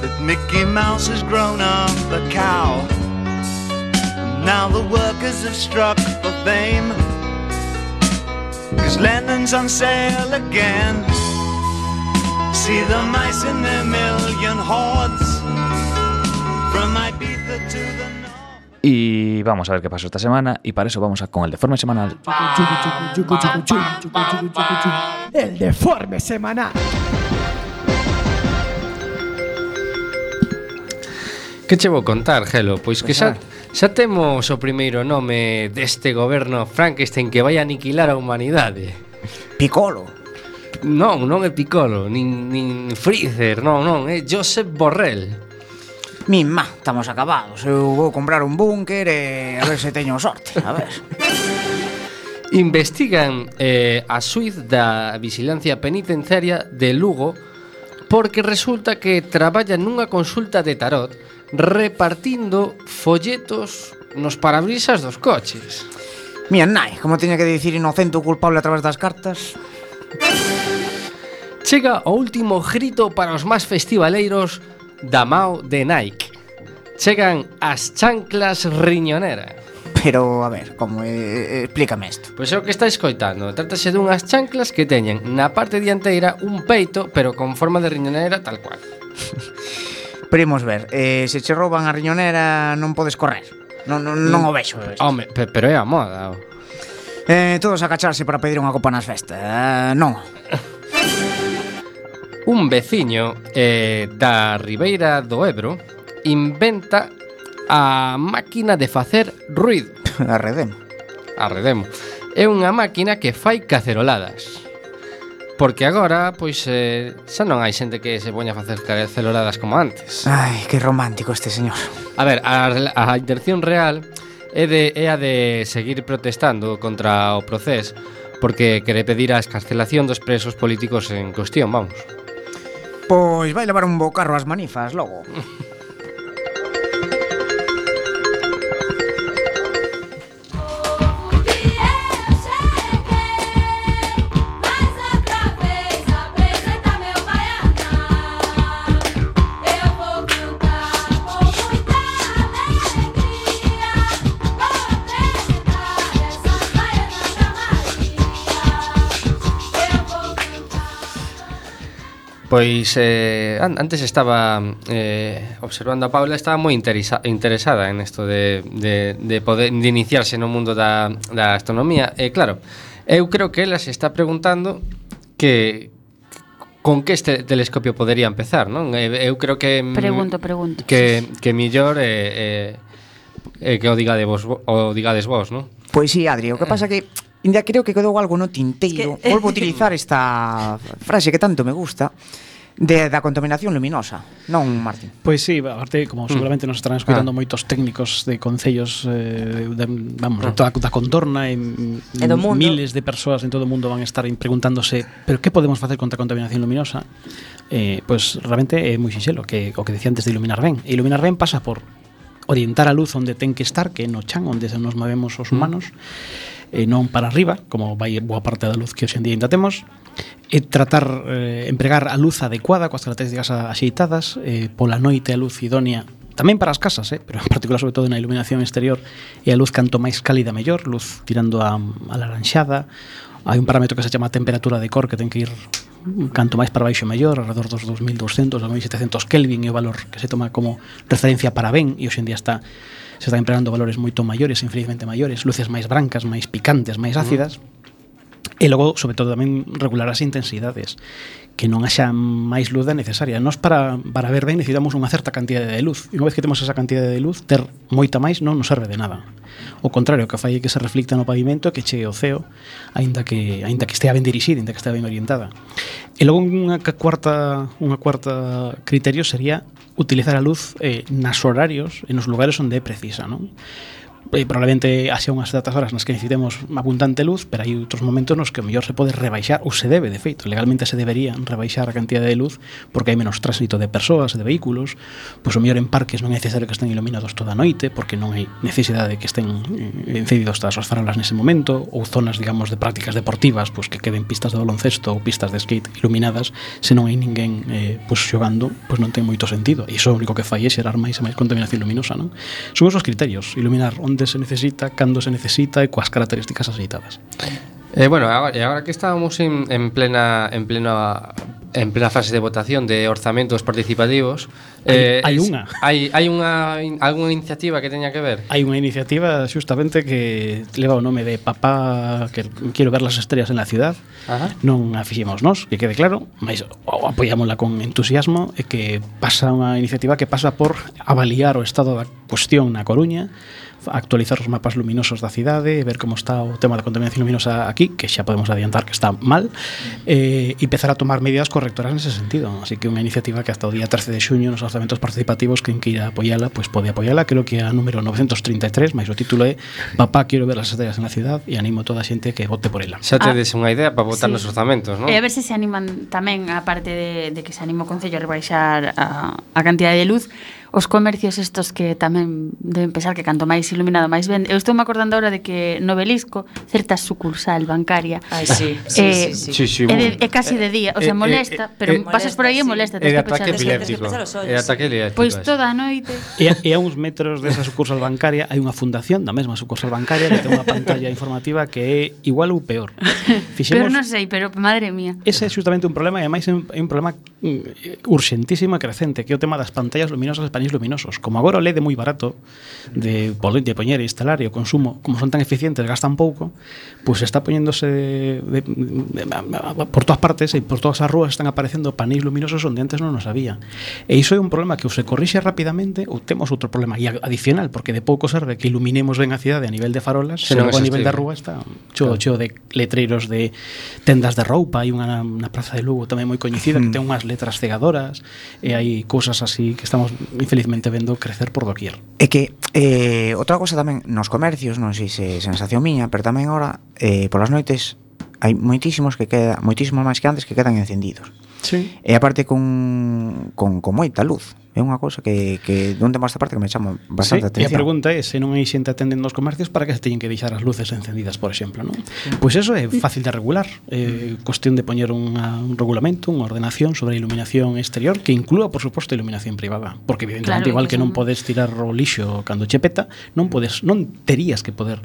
that Mickey Mouse has grown up a cow. Now the workers have struck for fame. Cause Lennon's on sale again. See the mice in their million hordes. From Ibiza to the north. Y vamos a ver qué pasó esta semana. Y para eso vamos a con el deforme semanal. El deforme semanal. Que che vou contar, Gelo? Pois que xa, xa temos o primeiro nome deste goberno Frankenstein que vai aniquilar a humanidade. Piccolo. Non, non é Piccolo, nin, nin Freezer, non, non, é Josep Borrell. Mima, estamos acabados. Eu vou comprar un búnker e a ver se teño sorte, a ver. Investigan eh, a Suiz da Vigilancia Penitenciaria de Lugo porque resulta que traballa nunha consulta de tarot repartindo folletos nos parabrisas dos coches. Mía nai, como teña que dicir inocente ou culpable a través das cartas. Chega o último grito para os máis festivaleiros da Mao de Nike. Chegan as chanclas riñonera. Pero, a ver, como eh, eh, explícame isto Pois é o que está escoitando. Trátase dunhas chanclas que teñen na parte dianteira un peito Pero con forma de riñonera tal cual Primos ver, eh, se che rouban a riñonera non podes correr. Non, non, non o vexo. Home, pe- pero é a moda. Eh, todos a cacharse para pedir unha copa nas festas. Eh, non. Un veciño eh, da Ribeira do Ebro inventa a máquina de facer ruido. Arredemo. Arredemo. É unha máquina que fai caceroladas. Porque agora, pois, eh, xa non hai xente que se poña a facer celoradas como antes. Ai, que romántico este señor. A ver, a, a intención real é, de, é a de seguir protestando contra o procés porque quere pedir a escarcelación dos presos políticos en cuestión, vamos. Pois vai levar un bo carro ás manifas logo. Pois eh, antes estaba eh, observando a Paula Estaba moi interesa, interesada en isto de, de, de poder de iniciarse no mundo da, da astronomía E eh, claro, eu creo que ela se está preguntando que con que este telescopio podería empezar, non? Eu creo que Pregunto, pregunto. Que que mellor eh, eh, eh, que o digade vos o digades vos, non? Pois si, sí, Adri, o que pasa eh. que ainda creo que quedou algo no tinteiro. Es que... Eh, Volvo utilizar esta frase que tanto me gusta de, da contaminación luminosa, non, Martín? Pois sí, aparte, como mm. seguramente nos estarán escoitando ah. moitos técnicos de concellos eh, de, vamos, ah. toda, da contorna e, e do mundo. miles de persoas en todo o mundo van a estar preguntándose pero que podemos facer contra a contaminación luminosa? Eh, pois pues, realmente é moi sinxelo que o que decía antes de iluminar ben. E iluminar ben pasa por orientar a luz onde ten que estar, que é no chan, onde se nos movemos os mm. humanos, e non para arriba, como vai boa parte da luz que hoxe en día ainda temos, e tratar, eh, empregar a luz adecuada coas características axeitadas, eh, pola noite a luz idónea tamén para as casas, eh, pero en particular sobre todo na iluminación exterior e a luz canto máis cálida mellor, luz tirando a, a laranxada, hai un parámetro que se chama temperatura de cor que ten que ir canto máis para baixo mellor, alrededor dos 2200, 2700 Kelvin é o valor que se toma como referencia para ben e hoxe en día está se están empregando valores moito maiores, infelizmente maiores, luces máis brancas, máis picantes, máis ácidas. Mm E logo, sobre todo, tamén regular as intensidades que non haxa máis luz da necesaria. Nos para, para ver ben necesitamos unha certa cantidade de luz. E unha vez que temos esa cantidade de luz, ter moita máis non nos serve de nada. O contrario, que fai que se reflicta no pavimento que chegue o ceo, aínda que aínda que estea ben dirixida, aínda que estea ben orientada. E logo unha cuarta unha cuarta criterio sería utilizar a luz eh, nas horarios e nos lugares onde é precisa, non? eh, probablemente haxa unhas datas horas nas que necesitemos abundante luz, pero hai outros momentos nos que o mellor se pode rebaixar, ou se debe, de feito, legalmente se debería rebaixar a cantidad de luz porque hai menos tránsito de persoas, e de vehículos, pois o mellor en parques non é necesario que estén iluminados toda a noite porque non hai necesidade de que estén eh, encendidos todas as farolas nese momento, ou zonas, digamos, de prácticas deportivas, pois que queden pistas de baloncesto ou pistas de skate iluminadas, se non hai ninguén eh, pois xogando, pois non ten moito sentido. E iso o único que fai é xerar máis e máis contaminación luminosa, non? Son esos criterios, iluminar onde onde se necesita, cando se necesita e coas características aceitadas. Eh, bueno, agora, e agora que estábamos en, en plena en plena en plena fase de votación de orzamentos participativos, hai, eh hai unha. Hai hai unha in, algunha iniciativa que teña que ver. Hai unha iniciativa xustamente que leva o nome de Papá que quero ver las estrellas en la ciudad. Ajá. Non a fixemos nós, que quede claro, mas wow, apoiámola con entusiasmo e que pasa unha iniciativa que pasa por avaliar o estado da cuestión na Coruña actualizar os mapas luminosos da cidade, ver como está o tema da contaminación luminosa aquí, que xa podemos adiantar que está mal, eh, e empezar a tomar medidas correctoras nese sentido. Así que unha iniciativa que hasta o día 13 de xuño nos orzamentos participativos quen queira apoiala, pois pues pode apoiala, creo que é a número 933, máis o título é Papá, quero ver as estrellas na cidade e animo a toda a xente que vote por ela. Xa ah. tedes ah, unha idea para votar sí. nos orzamentos, non? E a ver se se animan tamén, aparte de, de que se anima o Concello a rebaixar a, a cantidad de luz, os comercios estos que tamén deben pensar que canto máis iluminado máis ben. Eu estou me acordando agora de que no Belisco certa sucursal bancaria. Ai, sí, sí, eh, sí, sí, sí. sí. É, de, é casi de eh, día, o sea, eh, molesta, eh, eh, pero eh, pasas por aí e molesta, tens que pechar os ollos. É ataque epiléptico. Pois pues toda a noite. E, e a uns metros desa sucursal bancaria hai unha fundación da mesma sucursal bancaria que ten unha pantalla informativa que é igual ou peor. Fixemos, pero non sei, pero madre mía. Ese é justamente un problema e ademais é un, é un problema Mm, urxentísima crecente que é o tema das pantallas luminosas e panéis luminosos como agora o LED é moi barato de, de poñer e instalar e o consumo como son tan eficientes, gastan pouco pois pues está poñéndose de, de, de, de, por todas partes e por todas as rúas están aparecendo panéis luminosos onde antes non nos había e iso é un problema que ou se corrixe rapidamente ou temos outro problema e adicional porque de pouco serve que iluminemos ben a cidade a nivel de farolas se non a nivel da rúa está cheo, claro. cheo de letreiros de tendas de roupa hai unha na praza de Lugo tamén moi coñecida mm. que hmm. ten unhas letras cegadoras e hai cousas así que estamos infelizmente vendo crecer por doquier. É que eh, outra cousa tamén nos comercios, non sei se sensación miña, pero tamén agora eh, polas noites hai moitísimos que queda, moitísimos máis que antes que quedan encendidos. Sí. E aparte con, con, con moita luz É unha cousa que, que non temos esta parte que me chama bastante sí, atención. E a pregunta é se non hai xente atendendo os comercios para que se teñen que deixar as luces encendidas, por exemplo, non? Pois pues eso é fácil de regular. É eh, cuestión de poñer unha, un regulamento, unha ordenación sobre a iluminación exterior que inclúa, por suposto, a iluminación privada. Porque, evidentemente, claro, igual que, que non podes tirar o lixo cando che peta, non, podes, non terías que poder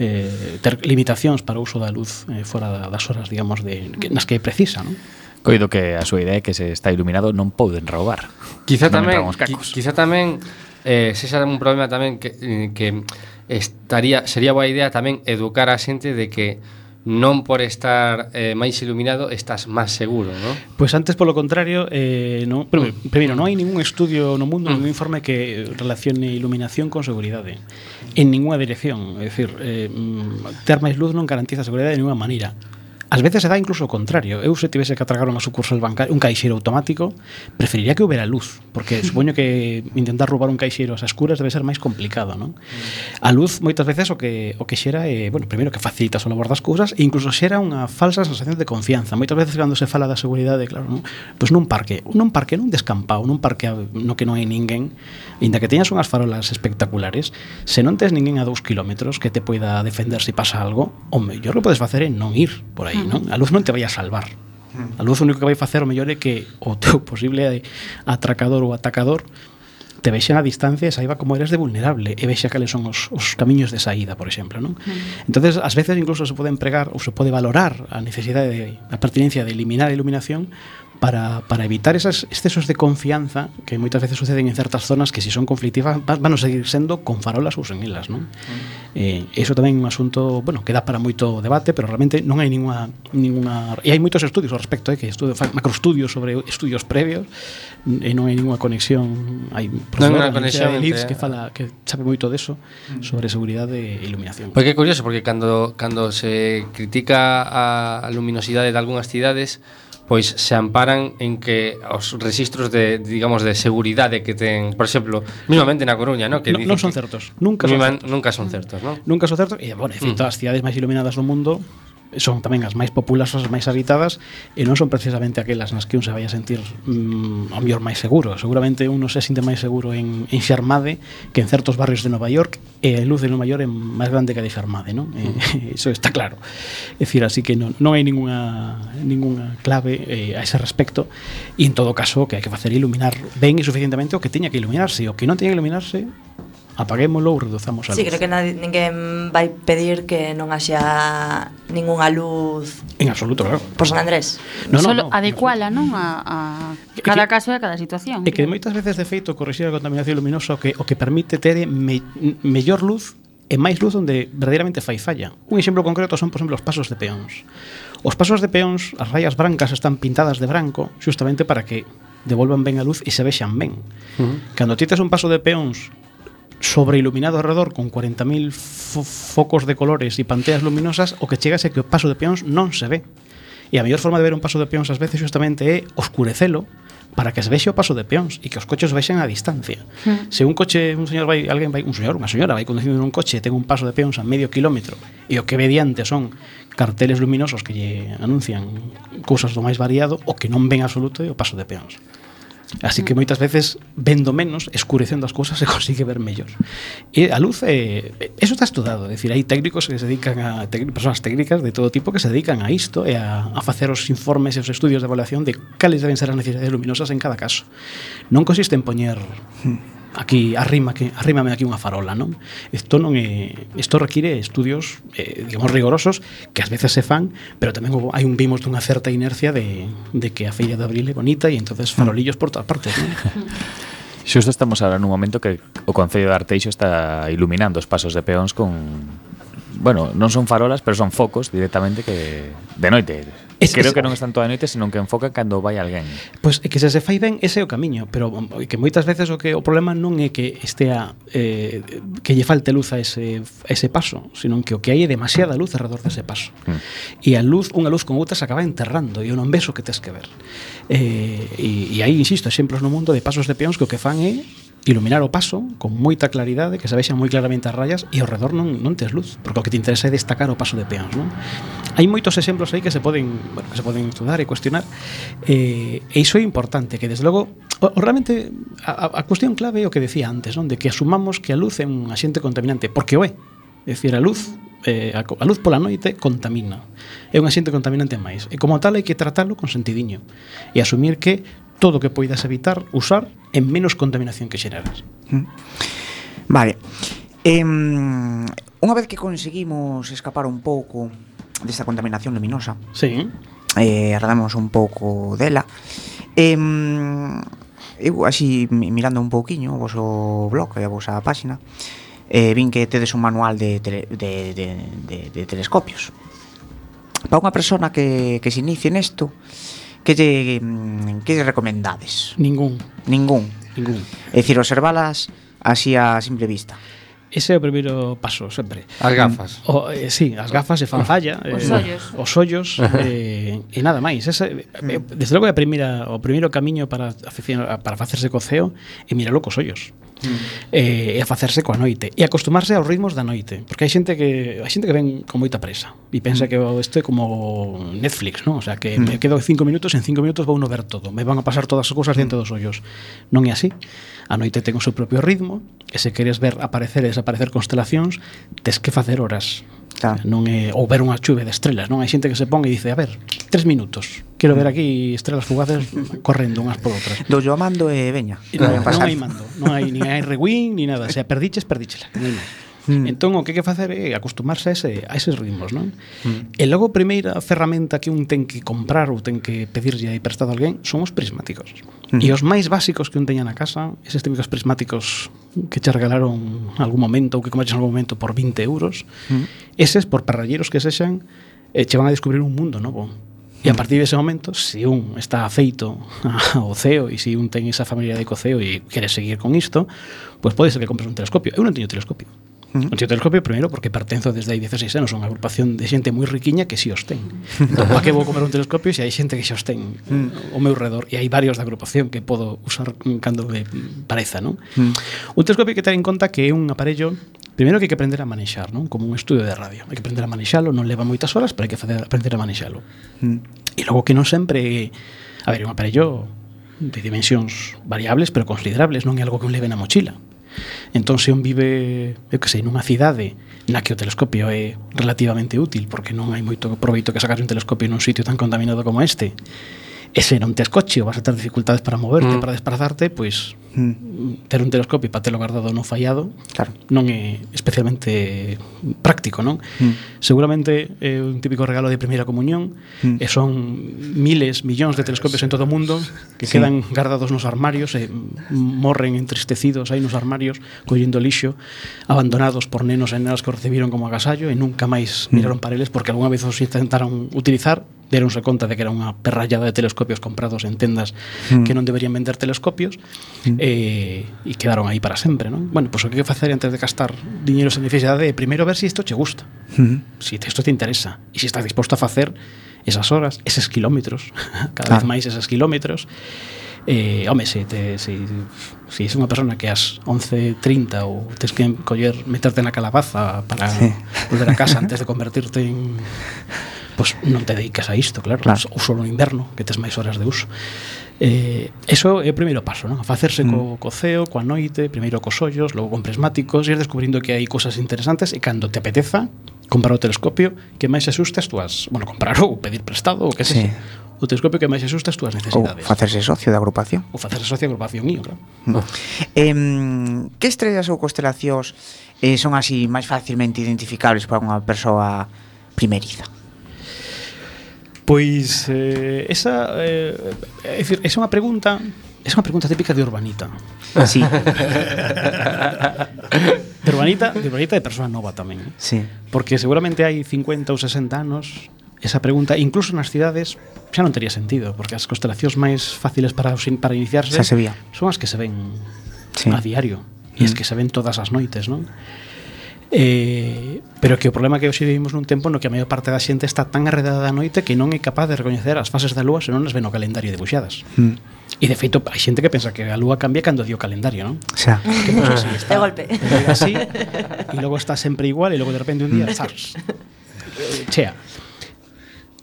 eh, ter limitacións para o uso da luz eh, fora das horas, digamos, de, que, nas que precisa, non? Coido que a súa idea é que se está iluminado non poden roubar. Quizá non tamén, quizá tamén eh, se xa un problema tamén que, eh, que estaría sería boa idea tamén educar a xente de que non por estar eh, máis iluminado estás máis seguro, non? Pois pues antes polo contrario, eh, no, pero, mm. primeiro, non hai ningún estudio no mundo, mm. ningún informe que relacione iluminación con seguridade en ninguna dirección, é dicir, eh, mm, ter máis luz non garantiza a seguridade de ninguna maneira. Ás veces se dá incluso o contrario. Eu se tivese que atragar unha sucursal bancaria, un caixeiro automático, preferiría que houbera luz, porque supoño que intentar roubar un caixeiro ás escuras debe ser máis complicado, non? A luz moitas veces o que o que xera é, bueno, primeiro que facilita o labor das cousas e incluso xera unha falsa sensación de confianza. Moitas veces cando se fala da seguridade, claro, non? Pois nun parque, nun parque nun descampado, nun parque no que non hai ninguén, inda que teñas unhas farolas espectaculares, se non tes ninguén a dous kilómetros que te poida defender se si pasa algo, o mellor que podes facer é non ir por aí non? A luz non te vai a salvar. Hmm. A luz o único que vai facer o mellor é que o teu posible atracador ou atacador te vexen a distancia e saiba como eres de vulnerable e vexa cales son os, os camiños de saída, por exemplo, non? Hmm. Entonces, ás veces incluso se pode empregar ou se pode valorar a necesidade de a pertinencia de eliminar a iluminación para, para evitar esos excesos de confianza que moitas veces suceden en certas zonas que se si son conflictivas van a seguir sendo con farolas ou sen elas, non? Eh, eso tamén é un asunto, bueno, que dá para moito debate, pero realmente non hai ninguna ninguna e hai moitos estudios ao respecto, eh, que estudio macroestudios sobre estudios previos e non hai ninguna conexión, hai profesora no, conexión de Leeds que fala que sabe moito deso mm. sobre seguridade e iluminación. Pois porque é curioso porque cando cando se critica a luminosidade de algunhas cidades pois se amparan en que os registros de digamos de seguridade que ten, por exemplo, mismamente na Coruña, no, que no, non son certos, nunca son certos. nunca son certos, non? Nunca son certos e bueno, en fin, mm. todas as cidades máis iluminadas do mundo son tamén as máis populares as máis habitadas e non son precisamente aquelas nas que un se vai a sentir mm, ao mellor máis seguro. Seguramente un se sinte máis seguro en, en Xarmade que en certos barrios de Nova York e a luz de Nova York é máis grande que a de Xarmade non? E, mm. eso está claro. É dicir, así que non, non hai ninguna ninguna clave eh, a ese respecto e en todo caso o que hai que facer iluminar ben e suficientemente o que teña que iluminarse. O que non teña que iluminarse apaguémolo ou reduzamos a luz. Sí, creo que nadie, ninguén vai pedir que non haxa ningunha luz... En absoluto, claro. Por San Andrés. No, no, Solo no, adecuala, non? A, a cada que, caso e a cada situación. E que moitas veces, de feito, corrixir a contaminación luminosa o que, o que permite ter me, mellor luz e máis luz onde verdadeiramente fai falla. Un exemplo concreto son, por exemplo, os pasos de peóns. Os pasos de peóns, as rayas brancas están pintadas de branco justamente para que devolvan ben a luz e se vexan ben. Uh -huh. Cando ti tes un paso de peóns sobreiluminado alrededor con 40.000 fo focos de colores e panteas luminosas, o que chega é que o paso de peóns non se ve. E a mellor forma de ver un paso de peóns ás veces justamente é oscurecelo para que se vexe o paso de peóns e que os coches vexen a distancia. Mm. Se un coche, un señor vai, alguén vai, un señor, unha señora vai conducindo un coche e ten un paso de peóns a medio kilómetro e o que ve diante son carteles luminosos que lle anuncian cousas do máis variado o que non ven absoluto é o paso de peóns. Así que moitas veces vendo menos, escurecendo as cousas se consigue ver mellor. E a luz eh, eso está estudado, é dicir, hai técnicos que se dedican a persoas técnicas de todo tipo que se dedican a isto e a, a facer os informes e os estudios de evaluación de cales deben ser as necesidades luminosas en cada caso. Non consiste en poñer hmm aquí arrima que arrímame aquí unha farola, non? Isto non é isto require estudios eh, digamos rigorosos que ás veces se fan, pero tamén hai un vimos dunha certa inercia de, de que a feira de abril é bonita e entonces farolillos por todas partes, non? Xusto estamos agora nun momento que o Concello de Arteixo está iluminando os pasos de peóns con bueno, non son farolas, pero son focos directamente que de noite Es Creo que non están toda a noite, senón que enfoca cando vai alguén. Pois pues, que se se fai ben, ese é o camiño, pero mm, que moitas veces o que o problema non é que estea eh, que lle falte luz a ese a ese paso, senón que o que hai é demasiada luz alrededor dese de paso. Mm. E a luz, unha luz con outra se acaba enterrando e eu non ves o que tes que ver. Eh, e, e aí insisto, exemplos no mundo de pasos de peóns que o que fan é iluminar o paso con moita claridade, que se vexan moi claramente as rayas e ao redor non, non tes luz, porque o que te interesa é destacar o paso de peóns, non? Hai moitos exemplos aí que se poden, bueno, que se poden estudar e cuestionar, eh, e iso é importante, que desde logo, o, o realmente a, a cuestión clave é o que decía antes, non? De que asumamos que a luz é un axente contaminante, porque o é. É dicir, a luz eh, a, a luz pola noite contamina. É un axente contaminante máis. E como tal hai que tratalo con sentidiño e asumir que todo o que poidas evitar usar en menos contaminación que xeneras. Mm. Vale. Eh, unha vez que conseguimos escapar un pouco desta contaminación luminosa, sí. eh, agradamos un pouco dela, eh, eu así mirando un pouquiño o voso blog e a vosa páxina, eh, vin que tedes un manual de, tele, de, de, de, de telescopios. Para unha persona que, que se inicie nesto, que lle, mm, que lle recomendades? Ningún. Ningún. Ningún. É dicir, observalas así a simple vista. Ese é o primeiro paso, sempre. As gafas. O, eh, sí, as gafas e fan falla. Eh, os eh, ollos. Os ollos eh, e nada máis. Esa, eh, mm. desde logo é a primeira, o primeiro camiño para, para facerse co ceo e miralo cos ollos. Mm. Eh, e a facerse coa noite e acostumarse aos ritmos da noite porque hai xente que hai xente que ven con moita presa e pensa mm. que isto é como Netflix non? o sea que mm. me quedo 5 minutos en 5 minutos vou no ver todo me van a pasar todas as cousas dentro mm. dos ollos non é así A noite ten o seu propio ritmo e se queres ver aparecer e desaparecer constelacións, tes que facer horas. Tá. Non é ou ver unha chuve de estrelas, non? Hai xente que se pon e dice, a ver, tres minutos. Quero ver aquí estrelas fugaces correndo unhas por outras. Do yo mando e veña. Non, non hai mando, non hai, nin hai rewind, ni nada. Se a perdiches, perdíchela. Non hai máis. Mm. Entón, o que hai que facer é acostumarse a, ese, a eses ritmos, non? Mm. E logo, a primeira ferramenta que un ten que comprar ou ten que pedirlle aí prestado a alguén son os prismáticos. Mm. E os máis básicos que un teña na casa, eses típicos prismáticos que che regalaron algún momento ou que comaches algún momento por 20 euros, mm. eses, por parralleros que sexan, eh, che van a descubrir un mundo novo. E a mm. partir dese de momento, se un está afeito ao ceo e se un ten esa familia de coceo e quere seguir con isto, pois pues pode ser que compres un telescopio. Eu non teño telescopio. Un -huh. Primeiro porque pertenzo desde hai 16 anos a unha agrupación de xente moi riquiña que si os ten. Entón, pa que vou comer un telescopio se hai xente que xa os ten o ao meu redor e hai varios da agrupación que podo usar cando me pareza, non? Mm. Un telescopio que ten en conta que é un aparello Primeiro que hai que aprender a manexar, non? Como un estudio de radio. Hai que aprender a manexalo, non leva moitas horas, pero hai que fazer, aprender a manexalo. Mm. E logo que non sempre... A ver, un aparello de dimensións variables, pero considerables, non é algo que un leve na mochila. Entón, se un vive, eu que sei, nunha cidade na que o telescopio é relativamente útil, porque non hai moito proveito que sacar un telescopio nun sitio tan contaminado como este, E se non tes coche ou vas a ter dificultades para moverte, mm. para desplazarte, pois mm. ter un telescopio para telo guardado non fallado claro. non é especialmente práctico, non? Mm. Seguramente é un típico regalo de primeira comunión mm. e son miles, millóns de telescopios en todo o mundo que sí. quedan guardados nos armarios e morren entristecidos aí nos armarios collendo lixo abandonados por nenos e nenas que o recibiron como agasallo e nunca máis miraron mm. para eles porque algunha vez os intentaron utilizar deronse conta de que era unha perrallada de telescopios comprados en tendas mm. que non deberían vender telescopios mm. eh, e quedaron aí para sempre, non? Bueno, pois pues, o que que facer antes de gastar diñeiro sen necesidade é primeiro ver se si isto che gusta, mm. se si isto te interesa e se si estás disposto a facer esas horas, eses kilómetros, cada claro. vez máis eses kilómetros. Eh, home, se te se si és unha persona que ás 11.30 ou tens que coller, meterte na calabaza para sí. volver a casa antes de convertirte en pois pues non te dedicas a isto, claro, claro. ou só no inverno, que tes máis horas de uso. Eh, eso é o primeiro paso, non? A facerse mm. co, co ceo, coa noite, primeiro cos ollos, logo con prismáticos, e descubrindo que hai cousas interesantes e cando te apeteza, comprar o telescopio que máis asustes tú as, bueno, comprar ou pedir prestado ou que sí. sexa o telescopio que máis asusta as túas necesidades. Ou facerse socio da agrupación. Ou facerse socio da agrupación mío, claro. Mm. No. Eh, que estrellas ou constelacións eh, son así máis facilmente identificables para unha persoa primeriza? Pois eh, esa eh, é, dicir, é unha pregunta É unha pregunta típica de urbanita. Ah, sí. de urbanita, de urbanita de persoa nova tamén. Eh. Sí. Porque seguramente hai 50 ou 60 anos esa pregunta, incluso nas cidades, xa non tería sentido, porque as constelacións máis fáciles para, para iniciarse xa se vía. son as que se ven sí. a diario, e as mm. que se ven todas as noites, non? Eh, pero que o problema que hoxe vivimos nun tempo no que a maior parte da xente está tan arredada da noite que non é capaz de recoñecer as fases da lúa se non as ve no calendario debuxadas. Mm. E de feito, hai xente que pensa que a lúa cambia cando dio o calendario, non? Xa. Que non así está. De golpe. Así, e logo está sempre igual e logo de repente un día, mm. zars. Eh, chea.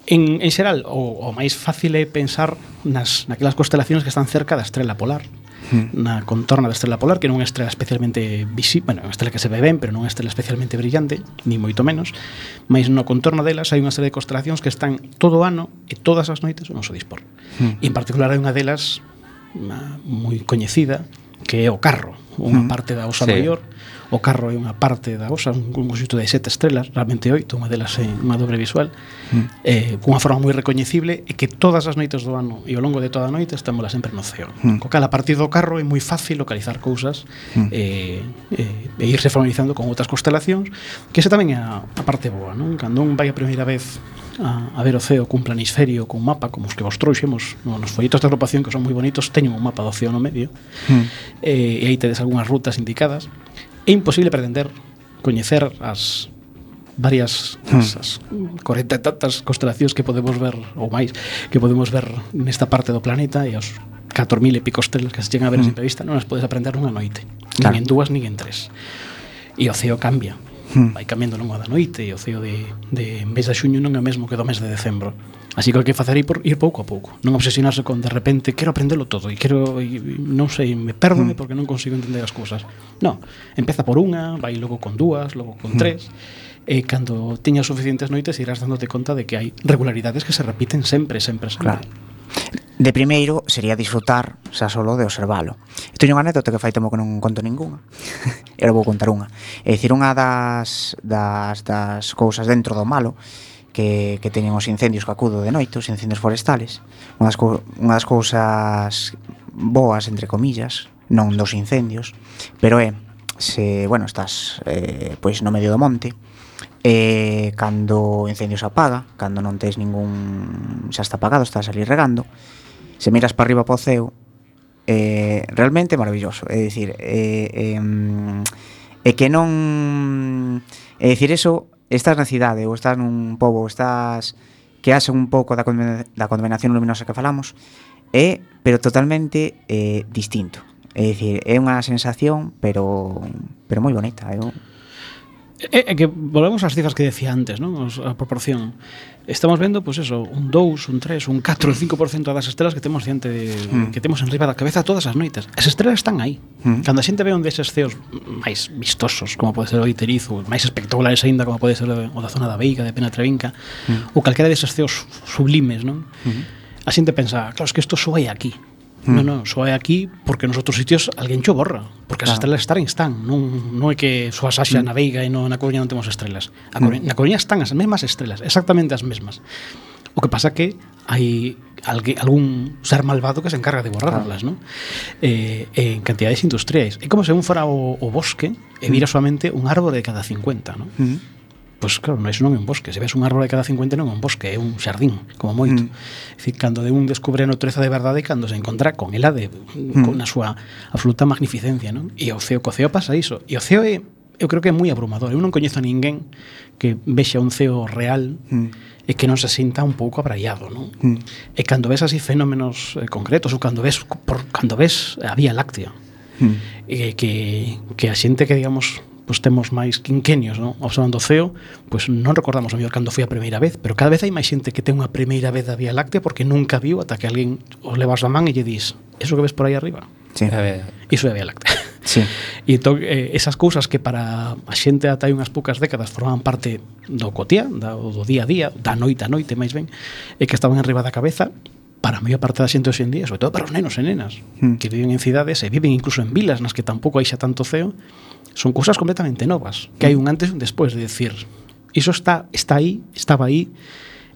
En, en xeral, o, o máis fácil é pensar nas, naquelas constelacións que están cerca da estrela polar hmm. na contorna da estrela polar, que non é unha estrela especialmente visible, bueno, é unha estrela que se ve ben, pero non é unha estrela especialmente brillante, ni moito menos, mas no contorno delas hai unha serie de constelacións que están todo o ano e todas as noites no noso dispor. Mm. E en particular hai unha delas moi coñecida, que é o carro, unha mm. parte da Osa sí. Maior, o carro é unha parte da osa, un, un conxunto de sete estrelas, realmente oito, unha delas é unha dobre visual, mm. eh, cunha forma moi recoñecible e que todas as noites do ano e ao longo de toda a noite estámola sempre no ceo. Mm. Co cal, a partir do carro é moi fácil localizar cousas mm. eh, eh, e irse familiarizando con outras constelacións, que esa tamén é a, a parte boa, non? Cando un vai a primeira vez a, a ver o ceo cun planisferio, cun mapa, como os que vos trouxemos no, nos folletos de agrupación que son moi bonitos, teñen un mapa do ceo no medio mm. eh, e aí tedes algunhas rutas indicadas É imposible pretender coñecer as varias hmm. esas 40 e tantas constelacións que podemos ver ou máis que podemos ver nesta parte do planeta e os 4.000 e pico estrelas que se chegan a ver mm. a simple vista non as podes aprender nunha noite claro. nin en dúas, nin en tres e o ceo cambia vai cambiando longo da noite e o ceo de, de mes de xuño non é o mesmo que do mes de decembro. Así que o que facer é ir, por, ir pouco a pouco non obsesionarse con de repente quero aprendelo todo e quero, e, non sei, me perdome porque non consigo entender as cousas non, empeza por unha, vai logo con dúas logo con tres e cando teñas suficientes noites irás dándote conta de que hai regularidades que se repiten sempre, sempre, sempre. Claro de primeiro sería disfrutar xa solo de observalo. E teño unha anécdota que fai temo que non conto ningunha. Era vou contar unha. É dicir, unha das, das, das cousas dentro do malo que, que teñen os incendios que acudo de noite, os incendios forestales. Unha das, unha das cousas boas, entre comillas, non dos incendios, pero é, se, bueno, estás eh, pois no medio do monte, eh, cando o incendio se apaga, cando non tens ningún xa está apagado, estás ali regando, se miras para arriba para o ceo, eh, realmente maravilloso. É dicir, eh, eh, mm, é que non... É dicir, eso, estás na cidade, ou estás nun pobo, ou estás que hace un pouco da, da condenación luminosa que falamos, é, pero totalmente eh, distinto. É dicir, é unha sensación, pero pero moi bonita, eu É, é que volvemos ás cifras que decía antes, non? Os, a proporción. Estamos vendo, pois pues eso, un 2, un 3, un 4, un 5% das estrelas que temos diante de, mm. que temos en riba da cabeza todas as noites. As estrelas están aí. Mm. Cando a xente ve un deses ceos máis vistosos, como pode ser o de máis espectaculares aínda, como pode ser o da zona da Veiga, de Pena Trevinca, mm. ou calquera deses ceos sublimes, non? Mm. A xente pensa, ah, claro, es que isto soa aquí Hmm. No, no, só é aquí porque nos outros sitios alguén cho borra, porque as claro. estrelas están están, non, non é que soa Saxa mm. na Veiga e no, na Coruña non temos estrelas. A hmm. Coruña, mm. Na Coruña están as mesmas estrelas, exactamente as mesmas. O que pasa que hai alguén, algún ser malvado que se encarga de borrarlas, ah. non? Eh, en cantidades industriais. É como se un fora o, o bosque e vira mm. solamente un árbore de cada 50, non? Mm pois claro, non, iso non é un bosque se ves un árbore cada 50 non é un bosque é un xardín, como moito mm. Dicir, cando de un descubre a natureza de verdade cando se encontra con ela de, mm. con a súa absoluta magnificencia non? e o ceo, co ceo pasa iso e o ceo é, eu creo que é moi abrumador eu non coñezo a ninguén que vexa un ceo real mm e que non se sinta un pouco abraiado, non? Mm. E cando ves así fenómenos eh, concretos ou cando ves por, cando ves a Vía Láctea, mm. e que que a xente que digamos pois temos máis quinquenios, non? Observando o CEO, pois non recordamos o mellor cando foi a primeira vez, pero cada vez hai máis xente que ten unha primeira vez da Vía Láctea porque nunca viu ata que alguén os levas a man e lle dis, eso que ves por aí arriba? Sí. Iso é a Vía Láctea. Sí. E entón, eh, esas cousas que para a xente ata hai unhas poucas décadas formaban parte do cotía, da, do día a día, da noite a noite, máis ben, e que estaban enriba da cabeza, para a maior parte da xente hoxe en día, sobre todo para os nenos e nenas, mm. que viven en cidades e viven incluso en vilas nas que tampouco hai xa tanto ceo, son cousas completamente novas, que hai un antes e un despois de decir, iso está está aí, estaba aí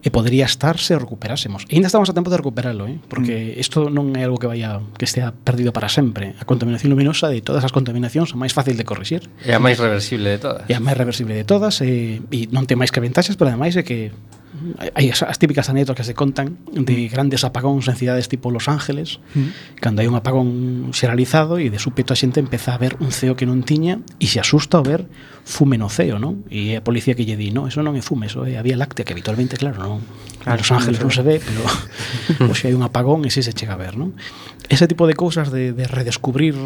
e podería estar se recuperásemos. E ainda estamos a tempo de recuperarlo, eh? porque mm. isto mm. non é algo que vaya que estea perdido para sempre. A contaminación luminosa de todas as contaminacións é máis fácil de corrixir. É a máis reversible de todas. É a máis reversible de todas e, e non ten máis que ventaxas, pero ademais é que hai as, as típicas anécdotas que se contan de mm. grandes apagóns en cidades tipo Los Ángeles, mm. cando hai un apagón xeralizado e de súpeto a xente empeza a ver un ceo que non tiña e se asusta ao ver fume no ceo, non? E a policía que lle di, non, eso non é fume, eso é a Vía Láctea, que habitualmente, claro, non. Claro, en Los Ángeles non se ve, pero se hai un apagón e si se chega a ver, non? Ese tipo de cousas de, de redescubrir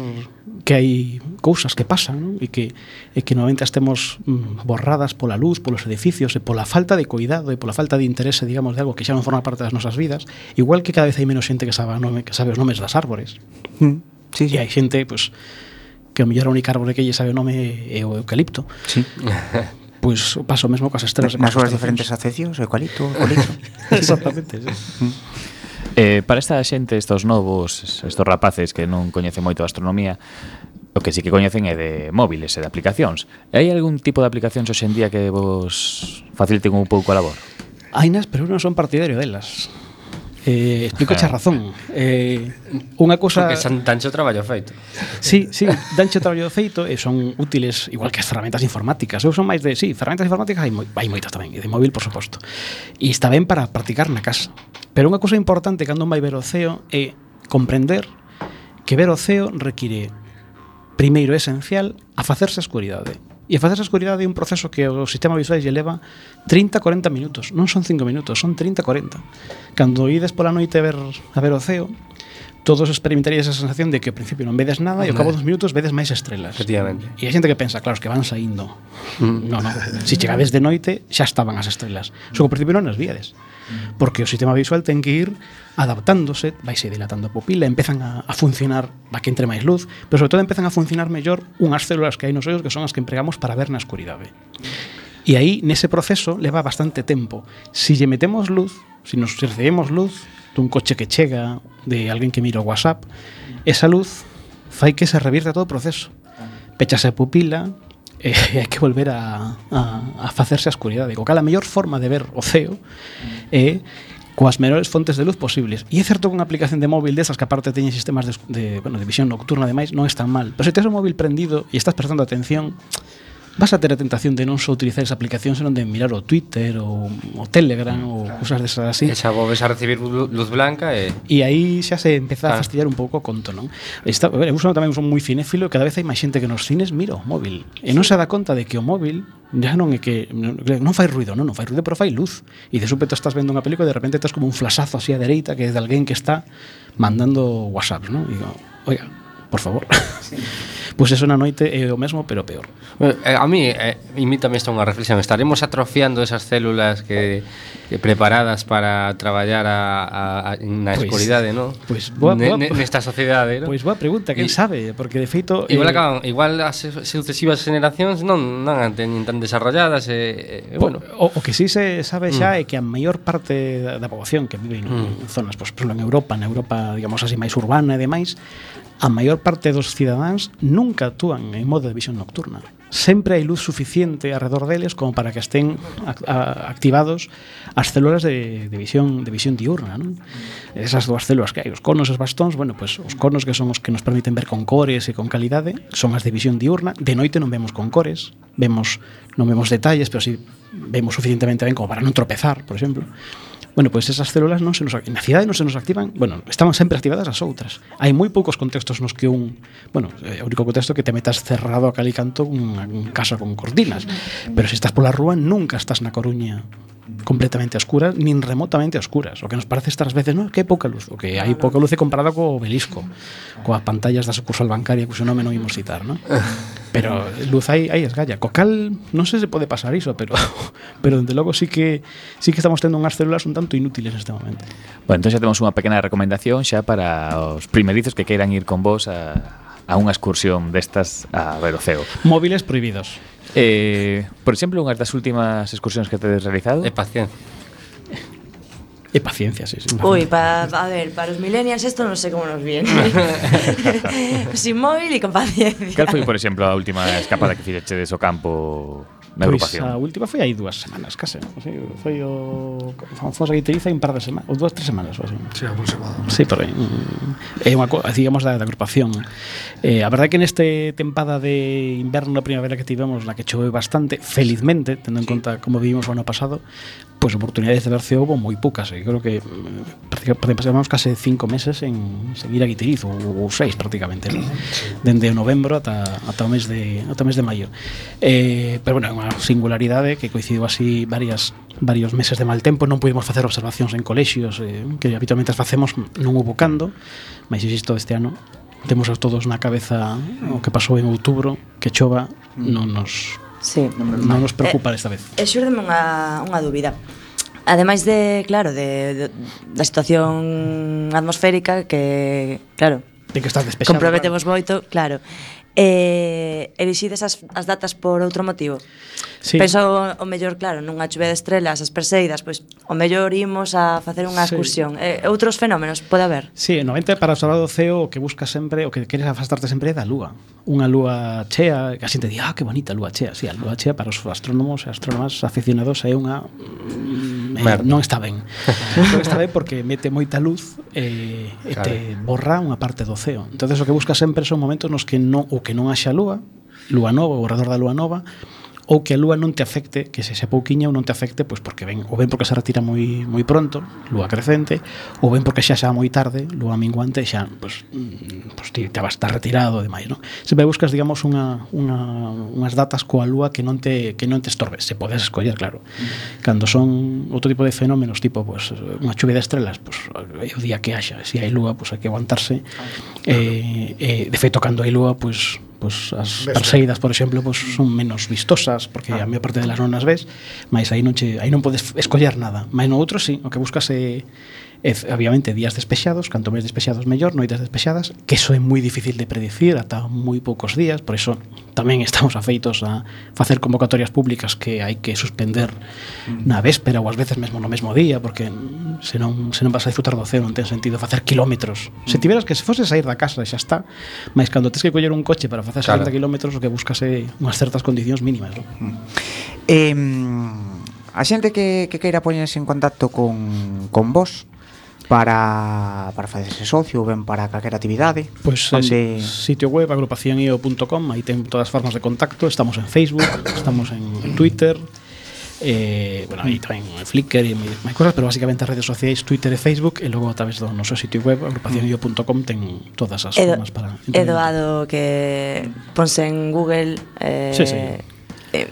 que hai cousas que pasan non? e que e que normalmente as temos mm, borradas pola luz, polos edificios e pola falta de cuidado e pola falta de interese, digamos, de algo que xa non forma parte das nosas vidas, igual que cada vez hai menos xente que sabe, nome, que sabe os nomes das árbores. Mm, sí, sí. E hai xente, pois, pues, que o mellor a única árbore que lle sabe o nome é o eucalipto. Sí. pois pues, paso mesmo coas estrelas. Nas súas diferentes acecios, eucalipto, eucalipto. Exactamente, sí. Mm. Eh, para esta xente, estos novos, estos rapaces que non coñecen moito a astronomía, O que sí que coñecen é de móviles e de aplicacións. Hai algún tipo de aplicacións hoxendía que vos faciliten un pouco a labor? Hainas, pero non son partidario delas. Eh, explico ah. xa razón. Eh, unha cousa Porque san tancho traballo feito. Sí, sí, danche traballo feito e son útiles igual que as ferramentas informáticas. Eu son máis de, sí, ferramentas informáticas hai, moi, hai moitas tamén, e de móvil, por suposto. E está ben para practicar na casa. Pero unha cousa importante cando vai ver o CEO é comprender que ver o CEO require primeiro é esencial a facerse a escuridade. E a facerse a escuridade é un proceso que o sistema visual lle leva 30-40 minutos. Non son 5 minutos, son 30-40. Cando ides pola noite a ver, a ver o ceo, todos experimentarías esa sensación de que ao principio non vedes nada e ao cabo dos minutos vedes máis estrelas. Efectivamente. E hai xente que pensa, claro, que van saindo. Mm. No, no. Si chegades de noite, xa estaban as estrelas. Só que ao principio non as víades. Porque o sistema visual ten que ir adaptándose, vaise dilatando a pupila, empezan a, a funcionar, va que entre máis luz, pero sobre todo empezan a funcionar mellor unhas células que hai nos ollos que son as que empregamos para ver na escuridade. Mm. E aí, nese proceso, leva bastante tempo. Si lle metemos luz, si nos recebemos luz dun coche que chega, de alguén que mira o WhatsApp, esa luz fai que se revirta todo o proceso. Pechase a pupila, e eh, hai que volver a, a, a facerse a escuridade. Co cal a mellor forma de ver o ceo é eh, coas menores fontes de luz posibles. E é certo que unha aplicación de móvil desas que aparte teñen sistemas de, de, bueno, de visión nocturna ademais non é tan mal. Pero se tes o móvil prendido e estás prestando atención, vas a ter a tentación de non só utilizar esa aplicación, senón de mirar o Twitter ou o Telegram ou claro. cousas desas así. E xa volves a recibir luz blanca e... E aí xa se empeza ah. a fastidiar un pouco o conto, non? Está, a ver, eu son, tamén son moi cinéfilo e cada vez hai máis xente que nos cines mira o móvil. E non se dá conta de que o móvil ya non é que non fai ruido, non, non fai ruido, pero fai luz. E de súpeto estás vendo unha película e de repente estás como un flasazo así a dereita que é de alguén que está mandando WhatsApp, non? E digo, oiga, por favor. Sí. pois eso na noite é o mesmo, pero peor. Eh, a mí, eh, imítame está unha reflexión, estaremos atrofiando esas células que, que preparadas para traballar a, a, a na pois, escuridade, non? Pois boa, boa, ne, nesta sociedade, non? Pois boa pregunta, quen sabe, porque de feito... Igual, eh, acaban, igual as sucesivas generacións non, non a teñen tan desarrolladas, e, eh, eh bueno... O, o que sí se sabe xa mm. é que a maior parte da, da poboación que vive en mm. zonas, pois, pues, en Europa, na Europa, digamos así, máis urbana e demais, a maior parte dos cidadáns nunca actúan en modo de visión nocturna. Sempre hai luz suficiente alrededor deles como para que estén activados as células de, de visión de visión diurna, non? Esas dúas células que hai, os conos e os bastóns, bueno, pues, os conos que son os que nos permiten ver con cores e con calidade, son as de visión diurna. De noite non vemos con cores, vemos non vemos detalles, pero si sí vemos suficientemente ben como para non tropezar, por exemplo. Bueno, pois pues esas células non se nos na cidade non se nos activan, bueno, estaban sempre activadas as outras. Hai moi poucos contextos nos que un, bueno, é o único contexto que te metas cerrado a calicanto unha un casa con cortinas, pero se estás pola rúa nunca estás na Coruña completamente a escuras, nin remotamente a escuras. O que nos parece estas veces, no, que hai pouca luz, o que hai pouca luz é comparada co obelisco, coas pantallas da sucursal bancaria, cuxo nome non imos citar, no? Pero luz hai, hai esgalla. Co cal, non sei se pode pasar iso, pero pero dende logo sí que sí que estamos tendo unhas células un tanto inútiles neste momento. Bueno, entón xa temos unha pequena recomendación xa para os primerizos que queiran ir con vos a, a unha excursión destas a ver o ceo. Móviles prohibidos. Eh, por exemplo, unhas das últimas excursións que tedes realizado? É paciencia. E paciencia, sí, sí. Ui, pa, a ver, para os millennials isto non sei sé como nos viene. Sin móvil e con paciencia. Cal foi, por exemplo, a última escapada que fixechedes o campo na pois agrupación. A última foi hai dúas semanas, case. Así, foi o Fonsa Guiteriza un par de semanas, ou dúas, tres semanas, ou así. Sí, aproximado. Sí, por aí. É unha cosa, digamos, da, da agrupación. Eh, a verdade que neste tempada de inverno, primavera que tivemos, na que choveu bastante, felizmente, tendo en sí. conta como vivimos o ano pasado, pues oportunidades de ver CEO pues, muy pocas. Yo creo que mm, pasamos casi cinco meses en seguir a Guitiriz, o, o seis prácticamente, ¿no? desde novembro ata, ata, o mes de, ata o mes de maio. Eh, pero bueno, unha singularidade ¿eh? que coincidiu así varias varios meses de mal tempo, non pudimos facer observacións en colexios eh, que habitualmente as facemos non hubo cando, mas insisto este ano temos todos na cabeza o que pasou en outubro, que chova non nos Sí. Non nos preocupa esta vez. Eh, e, xurdeme unha, unha dúbida. Ademais de, claro, de, de da situación atmosférica que, claro, de que estás despexado. Comprometemos claro. moito, claro. Eh, elixides as, as datas por outro motivo. Sí. Penso o, o mellor, claro, nunha chuvia de estrelas, as perseidas, pois o mellor imos a facer unha excursión. Sí. Outros fenómenos pode haber. Sí, normalmente para o salado ceo o que buscas sempre, o que queres afastarte sempre é da lúa. Unha lúa chea, que a xente di, ah, que bonita lúa chea. Sí, a lúa chea para os astrónomos e astrónomas aficionados é unha... Mm, eh, Merda. non está ben. non está ben porque mete moita luz eh, e, e claro. te borra unha parte do ceo. Entonces o que buscas sempre son momentos nos que non que non haxa lúa, lúa nova, o redor da lúa nova, ou que a lúa non te afecte, que se se pouquiña ou non te afecte, pois porque ben, ou ben porque se retira moi moi pronto, lúa crecente, ou ben porque xa xa moi tarde, lúa minguante, xa pois, mm, pois ti te vas estar retirado e demais, non? Sempre buscas, digamos, unha, unha, unhas datas coa lúa que non te que non te estorbe, se podes escoller, claro. Mm. Cando son outro tipo de fenómenos, tipo pois unha chuvia de estrelas, pois é o día que haxa, se hai lúa, pois hai que aguantarse. Claro. eh, eh, de feito cando hai lúa, pois pois as perseidas, por exemplo, pois son menos vistosas, porque ah. a maior parte delas non as ves, mas aí non che, aí non podes escoller nada. Mas no outro sí, o que buscas é E, obviamente, días despexados, canto máis despexados mellor, noites despexadas, que eso é moi difícil de predicir ata moi poucos días, por iso tamén estamos afeitos a facer convocatorias públicas que hai que suspender mm. na véspera ou ás veces mesmo no mesmo día, porque se non, se non vas a disfrutar do ceo non ten sentido facer kilómetros. Mm. Se tiveras que se fose sair da casa xa está, mas cando tens que coller un coche para facer claro. 60 kilómetros o que buscas é unhas certas condicións mínimas. Non? Eh, a xente que, que queira poñerse en contacto con, con vos, para, para facerse socio ou ben para calquera actividade. Pois pues, onde... sitio web agrupacionio.com aí ten todas as formas de contacto. Estamos en Facebook, estamos en, en Twitter eh, bueno, aí tamén Flickr e máis cosas, pero basicamente as redes sociais Twitter e Facebook e logo a través do noso sitio web agrupacionio.com ten todas as Edo, formas para Eduardo que ponse en Google eh, sí, sí. Eh,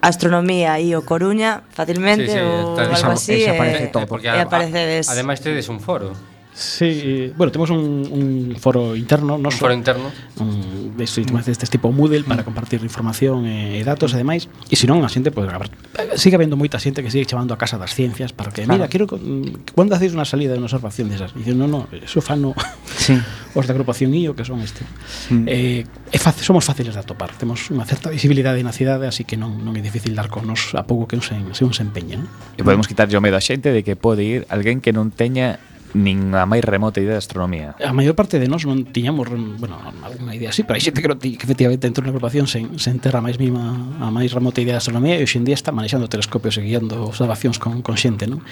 astronomía e o Coruña facilmente sí, sí, ou algo así e, eh, todo. e aparece des. Ademais tedes un foro. Sí, bueno, temos un, un foro interno, ¿no? Un foro interno. Un, de sistemas deste tipo Moodle para mm. compartir información e, e datos e demais. E se non, a xente pode gravar. Sigue habendo moita xente que sigue chamando a casa das ciencias para que, mira, quero cando mm, hacéis unha salida de unha observación desas. E dicen, "No, no, eso fano sí. os da agrupación IO que son este." Mm. Eh, é fácil, somos fáciles de atopar. Temos unha certa visibilidade na cidade, así que non non é difícil dar con nos a pouco que un se, se empeña. empeñen. E podemos quitarlle o medo a xente de que pode ir alguén que non teña nin a máis remota idea de astronomía. A maior parte de nós non tiñamos, bueno, alguna idea así, pero hai xente que, non ti, que efectivamente entrou na agrupación sen, sen ter a máis mínima, a máis remota idea de astronomía e hoxendía está manexando telescopios e guiando observacións con, con xente, non?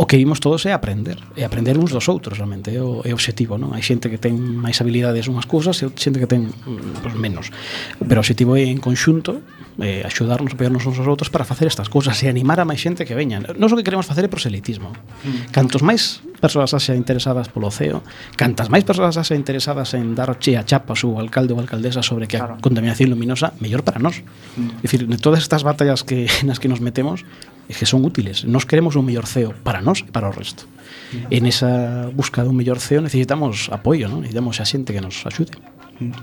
O que vimos todos é aprender, e aprender uns dos outros realmente, é o, é o objetivo, non? Hai xente que ten máis habilidades unhas cousas e xente que ten mm, pues, menos, pero o objetivo é en conxunto eh, axudarnos, apoiarnos uns aos outros para facer estas cousas e animar a máis xente que veña. Non o que queremos facer é proselitismo. Mm. Cantos máis persoas haxa interesadas polo CEO, cantas máis persoas haxa interesadas en dar che a chapa ao seu alcalde ou alcaldesa sobre que claro. a contaminación luminosa, mellor para nós. Mm. É dicir, todas estas batallas que nas que nos metemos é que son útiles. Nos queremos un mellor CEO para nós e para o resto. Mm. En esa busca dun mellor CEO necesitamos apoio, non? Necesitamos a xente que nos axude. Mm.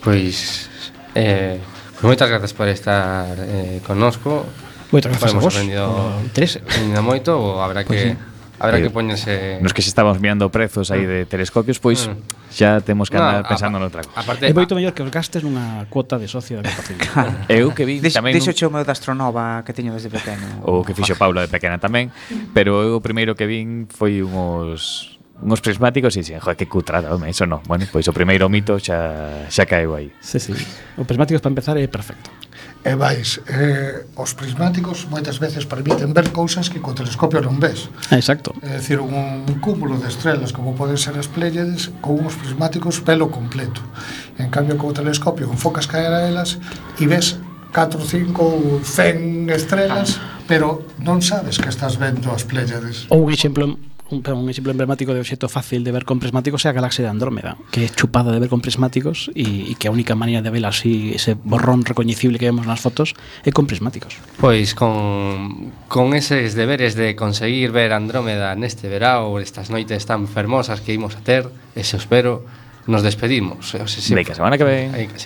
Pois eh, pues moitas grazas por estar eh, connosco. Moitas grazas a vos. Aprendido, uh, interese. moito, ou habrá pois que... Sí Habrá eh, que poñerse... Nos que se estábamos mirando prezos aí mm. de telescopios, pois mm. xa temos que andar no, pensando noutra cosa. Aparte, é moito mellor que os gastes nunha cuota de socio da capacidade. Eu que vi Deix, tamén... Deixo un... o meu da astronova que teño desde pequeno. O que fixo Paula de pequena tamén, pero eu o primeiro que vin foi uns unos prismáticos e dixen, joder, que cutrada, home, iso non. Bueno, pois o primeiro mito xa, xa caeu aí. Sí, sí. O prismáticos para empezar é perfecto e vais eh, os prismáticos moitas veces permiten ver cousas que co telescopio non ves. Exacto. É dicir, un, un cúmulo de estrelas como poden ser as Pléiades con uns prismáticos pelo completo. En cambio co telescopio enfocas caer a elas e ves 4, 5 ou 100 estrelas ah. pero non sabes que estás vendo as Pléiades ou un exemplo un, un exemplo emblemático de obxecto fácil de ver con prismáticos é a galaxia de Andrómeda, que é chupada de ver con prismáticos e, e que a única maneira de ver así ese borrón recoñecible que vemos nas fotos é con prismáticos. Pois con, con eses deberes de conseguir ver Andrómeda neste verao, estas noites tan fermosas que imos a ter, ese espero, nos despedimos. O sea, semana que ven. Chao.